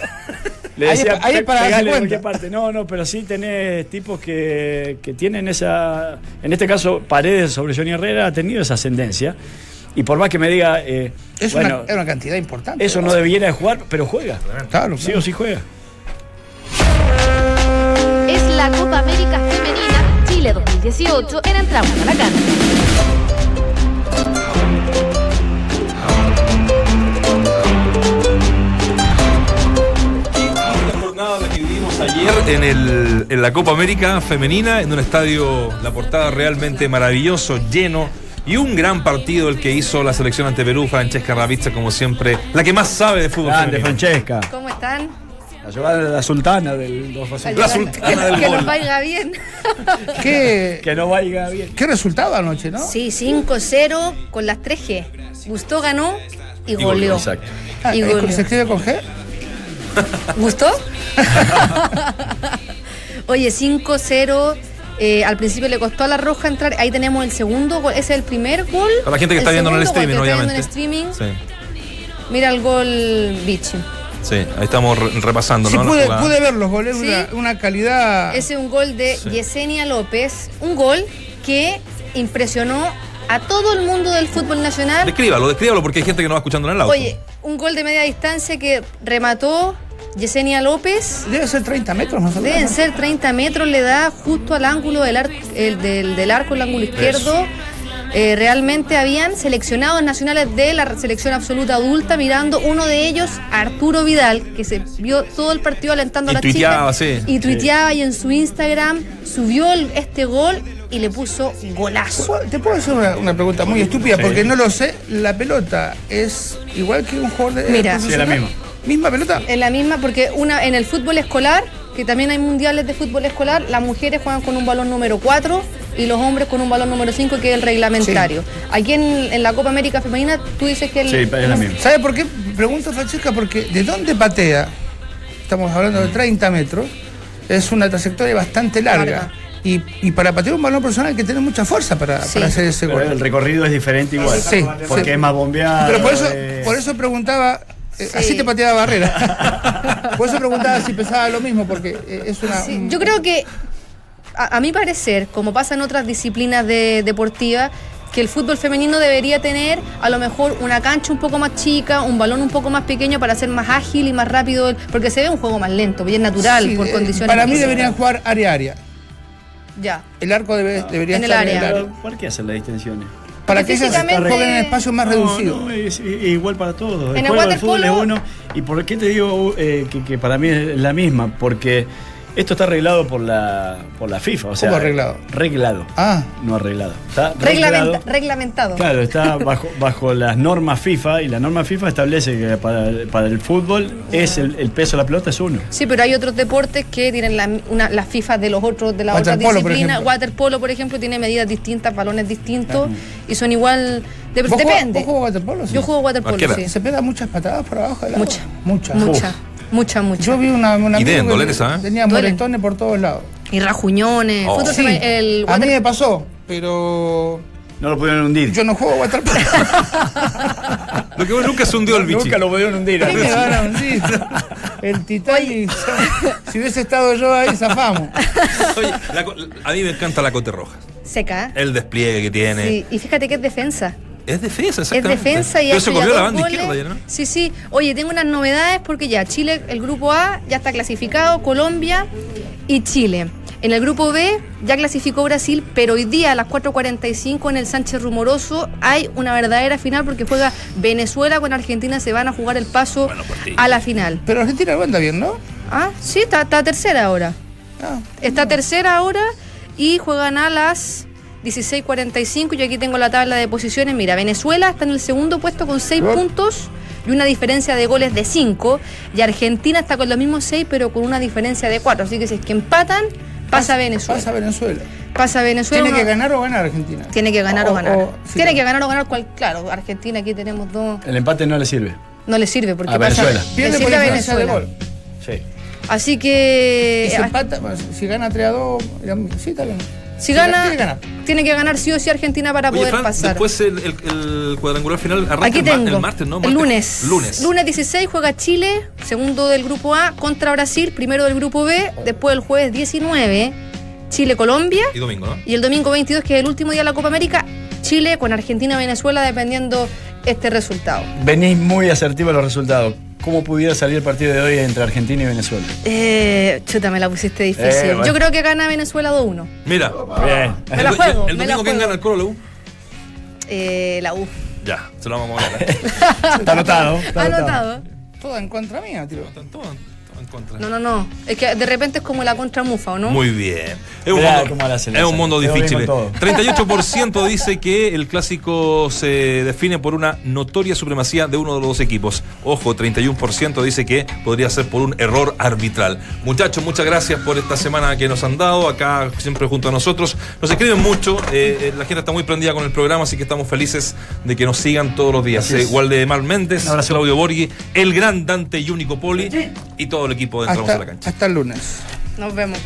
Le decía, ahí es "Pe- para darse cuenta". cualquier parte. No, no, pero sí tenés tipos que, que tienen esa. En este caso, Paredes sobre Johnny Herrera ha tenido esa ascendencia. Y por más que me diga. eh, Es bueno, una, es una cantidad importante. eso no debiera de jugar, pero juega. Claro, Sí claro. o sí juega. Es la Copa América Femenina Chile 2018 en Entramos a la Cancha. La jornada la que vivimos ayer en, el, en la Copa América Femenina, en un estadio, la portada realmente maravilloso, lleno. Y un gran partido el que hizo la selección ante Perú, Francesca Ravizza, como siempre, la que más sabe de fútbol Grande, femenino. Francesca. ¿Cómo están? La jugada de la sultana del 2 a 0. La sultana del que gol. nos vaya bien. ¿Qué, Que no vaya bien. qué resultado anoche, no? Sí, 5-0 con las 3G. Gustó, ganó y goleó. Exacto. Ah, Y ¿eh, goleó. ¿Se escribe con G? ¿Gustó? Oye, 5-0. Eh, al principio le costó a la Roja entrar. Ahí tenemos el segundo gol. Ese es el primer gol. Para la gente que El está viendo en el streaming, que está viendo en obviamente. streaming. Sí, Mira el gol Vichy. sí, ahí estamos re- repasando, Sí, pude, ver los goles, Sí. una, una calidad. Ese es un gol de Sí. Yesenia López. Un gol que impresionó a todo el mundo del fútbol nacional. Descríbalo, descríbalo porque hay gente que no va escuchando en el auto. Oye, un gol de media distancia que remató Yesenia López. Debe ser 30 metros más o menos. Deben ser 30 metros, le da justo al ángulo del, ar- el del, del arco, el ángulo izquierdo. Eh, realmente habían seleccionados nacionales de la selección absoluta adulta mirando uno de ellos, Arturo Vidal, que se vio todo el partido alentando Y a la tuiteaba, chica. sí. Y tuiteaba y en su Instagram subió el- este gol y le puso golazo. ¿Puedo- Te puedo hacer una, una pregunta muy estúpida porque no lo sé. ¿La pelota es igual que un jugador de. Mira. Sí, la misma. ¿Misma pelota? En la misma, porque una en el fútbol escolar, que también hay mundiales de fútbol escolar, las mujeres juegan con un balón número 4 y los hombres con un balón número 5, que es el reglamentario. Aquí en, en la Copa América Femenina, tú dices que el. Sí, es la misma. ¿Sabe por qué? Pregunto, Francesca, porque ¿de dónde patea? Estamos hablando de 30 metros. Es una trayectoria bastante larga. Larga. Y, y para patear un balón personal hay que tener mucha fuerza para, Sí. para hacer ese Pero gol. el recorrido es diferente igual. Sí, Porque sí. es más bombeado. Pero por eso, eh, por eso preguntaba, Sí. así te pateaba Barrera. por eso preguntaba si pesaba lo mismo, porque eh, es una... Sí, un- yo creo que, a, a mi parecer, como pasa en otras disciplinas de, deportivas, que el fútbol femenino debería tener a lo mejor una cancha un poco más chica, un balón un poco más pequeño para ser más ágil y más rápido, porque se ve un juego más lento, bien natural, Sí, por eh, condiciones. Para mí físicas. deberían jugar área a área. Ya. El arco debe- debería En el estar área. en el área. ¿Por qué hacen las distinciones? Para que ellas jueguen en espacios más No, reducidos. no, es, es igual para todos. En el el juego del fútbol es waterpolo- uno. ¿Y por qué te digo eh, que, que para mí es la misma? Porque esto está arreglado por la, por la FIFA. O sea, ¿Cómo arreglado? Reglado. Ah, No arreglado. Está reglado. reglamentado. Claro, está bajo, bajo las normas FIFA y la norma FIFA establece que para, para el fútbol es el, el peso de la pelota es uno. Sí, pero hay otros deportes que tienen la- una- las FIFA de los otros, de Waterpolo, por disciplinas. ejemplo. Waterpolo, por ejemplo, tiene medidas distintas, balones distintos y son igual. de- ¿Vos depende. jugás- vos jugás waterpolo? Sí. Yo juego waterpolo, sí. ¿Se pega muchas patadas por abajo del agua? Mucha. Muchas. Mucha, mucha. Yo vi una, una Y deben amigo que doler esa, ¿eh? tenía Duelen. moretones por todos lados. Y rajuñones. Oh. Sí, el a mí me pasó, pero No lo pudieron hundir. yo no juego waterpolo. Lo que nunca se hundió el bicho. Nunca lo pudieron hundir. ¿Qué me van a hundir? El Titanic. si hubiese estado yo ahí, zafamos. Oye, la co- a mí me encanta la cote roja. seca. El despliegue que tiene. Sí, y fíjate que es defensa. Es defensa, Es exactamente. defensa y a la banda goles. izquierda ¿no? Sí, sí. Oye, tengo unas novedades porque ya Chile, el grupo A ya está clasificado, Colombia y Chile. En el grupo B ya clasificó Brasil, pero hoy día a las 4.45 en el Sánchez Rumoroso hay una verdadera final porque juega Venezuela con Argentina, se van a jugar el paso Bueno, a la final. Pero Argentina lo anda bien, ¿no? Ah, sí, está, está tercera ahora. Ah, Está tercera ahora y juegan a las 16.45. Yo aquí tengo la tabla de posiciones. Mira, Venezuela está en el segundo puesto con 6 Oh. puntos y una diferencia de goles de 5. Y Argentina está con los mismos 6, pero con una diferencia de 4. Así que si es que empatan, pasa Venezuela. Pasa Venezuela. Pasa Venezuela. Tiene que ganar o ganar Argentina. Tiene que ganar o, ganar. sí, Tiene claro. que ganar o ganar cual. Claro, Argentina aquí tenemos dos. El empate no le sirve. No le sirve porque A pasa. Venezuela. Le Pierde por sirve a diferencia de Venezuela. gol. Sí. Así que. Y si ah, empata, bueno, si gana 3 a 2, sí, está bien. Si gana, tiene que ganar. tiene que ganar sí o sí Argentina para Oye, poder Fran, pasar. después el, el- el cuadrangular final arranca Aquí tengo. el martes, ¿no? El. Lunes. Lunes 16 juega Chile, segundo del grupo A, contra Brasil, primero del grupo B. Después el jueves 19, Chile-Colombia. Y domingo, ¿no? Y el domingo 22, que es el último día de la Copa América, Chile con Argentina-Venezuela, dependiendo este resultado. Venís muy asertivo a los resultados. ¿Cómo pudiera salir el partido de hoy entre Argentina y Venezuela? Eh, chuta, me la pusiste difícil. Eh, bueno. Yo creo que gana Venezuela 2-1. Mira. Bien. Me la El- juego, El, domingo, ¿quién gana el Colo, la U? Eh, la U. Ya, se lo vamos a poner. Está anotado. está Anotado. Todo en contra mía, tío. Están todos todos en contra. No, no, no. Es que de repente es como la contra Mufa, ¿o no? Muy bien. Es un mundo, cómo la hace la es un hace. mundo Quedó bien difícil. con todo. 38% dice que el clásico se define por una notoria supremacía de uno de los dos equipos. Ojo, 31% dice que podría ser por un error arbitral. Muchachos, muchas gracias por esta semana que nos han dado acá siempre junto a nosotros. Nos escriben mucho, eh, eh, la gente está muy prendida con el programa, así que estamos felices de que nos sigan todos los días. Así es. Eh, Waldemar Méndez, Un abrazo. Claudio Borghi, el gran Dante y único Poli y todo el equipo de Entramos a la Hasta, Cancha. hasta el lunes. Nos vemos.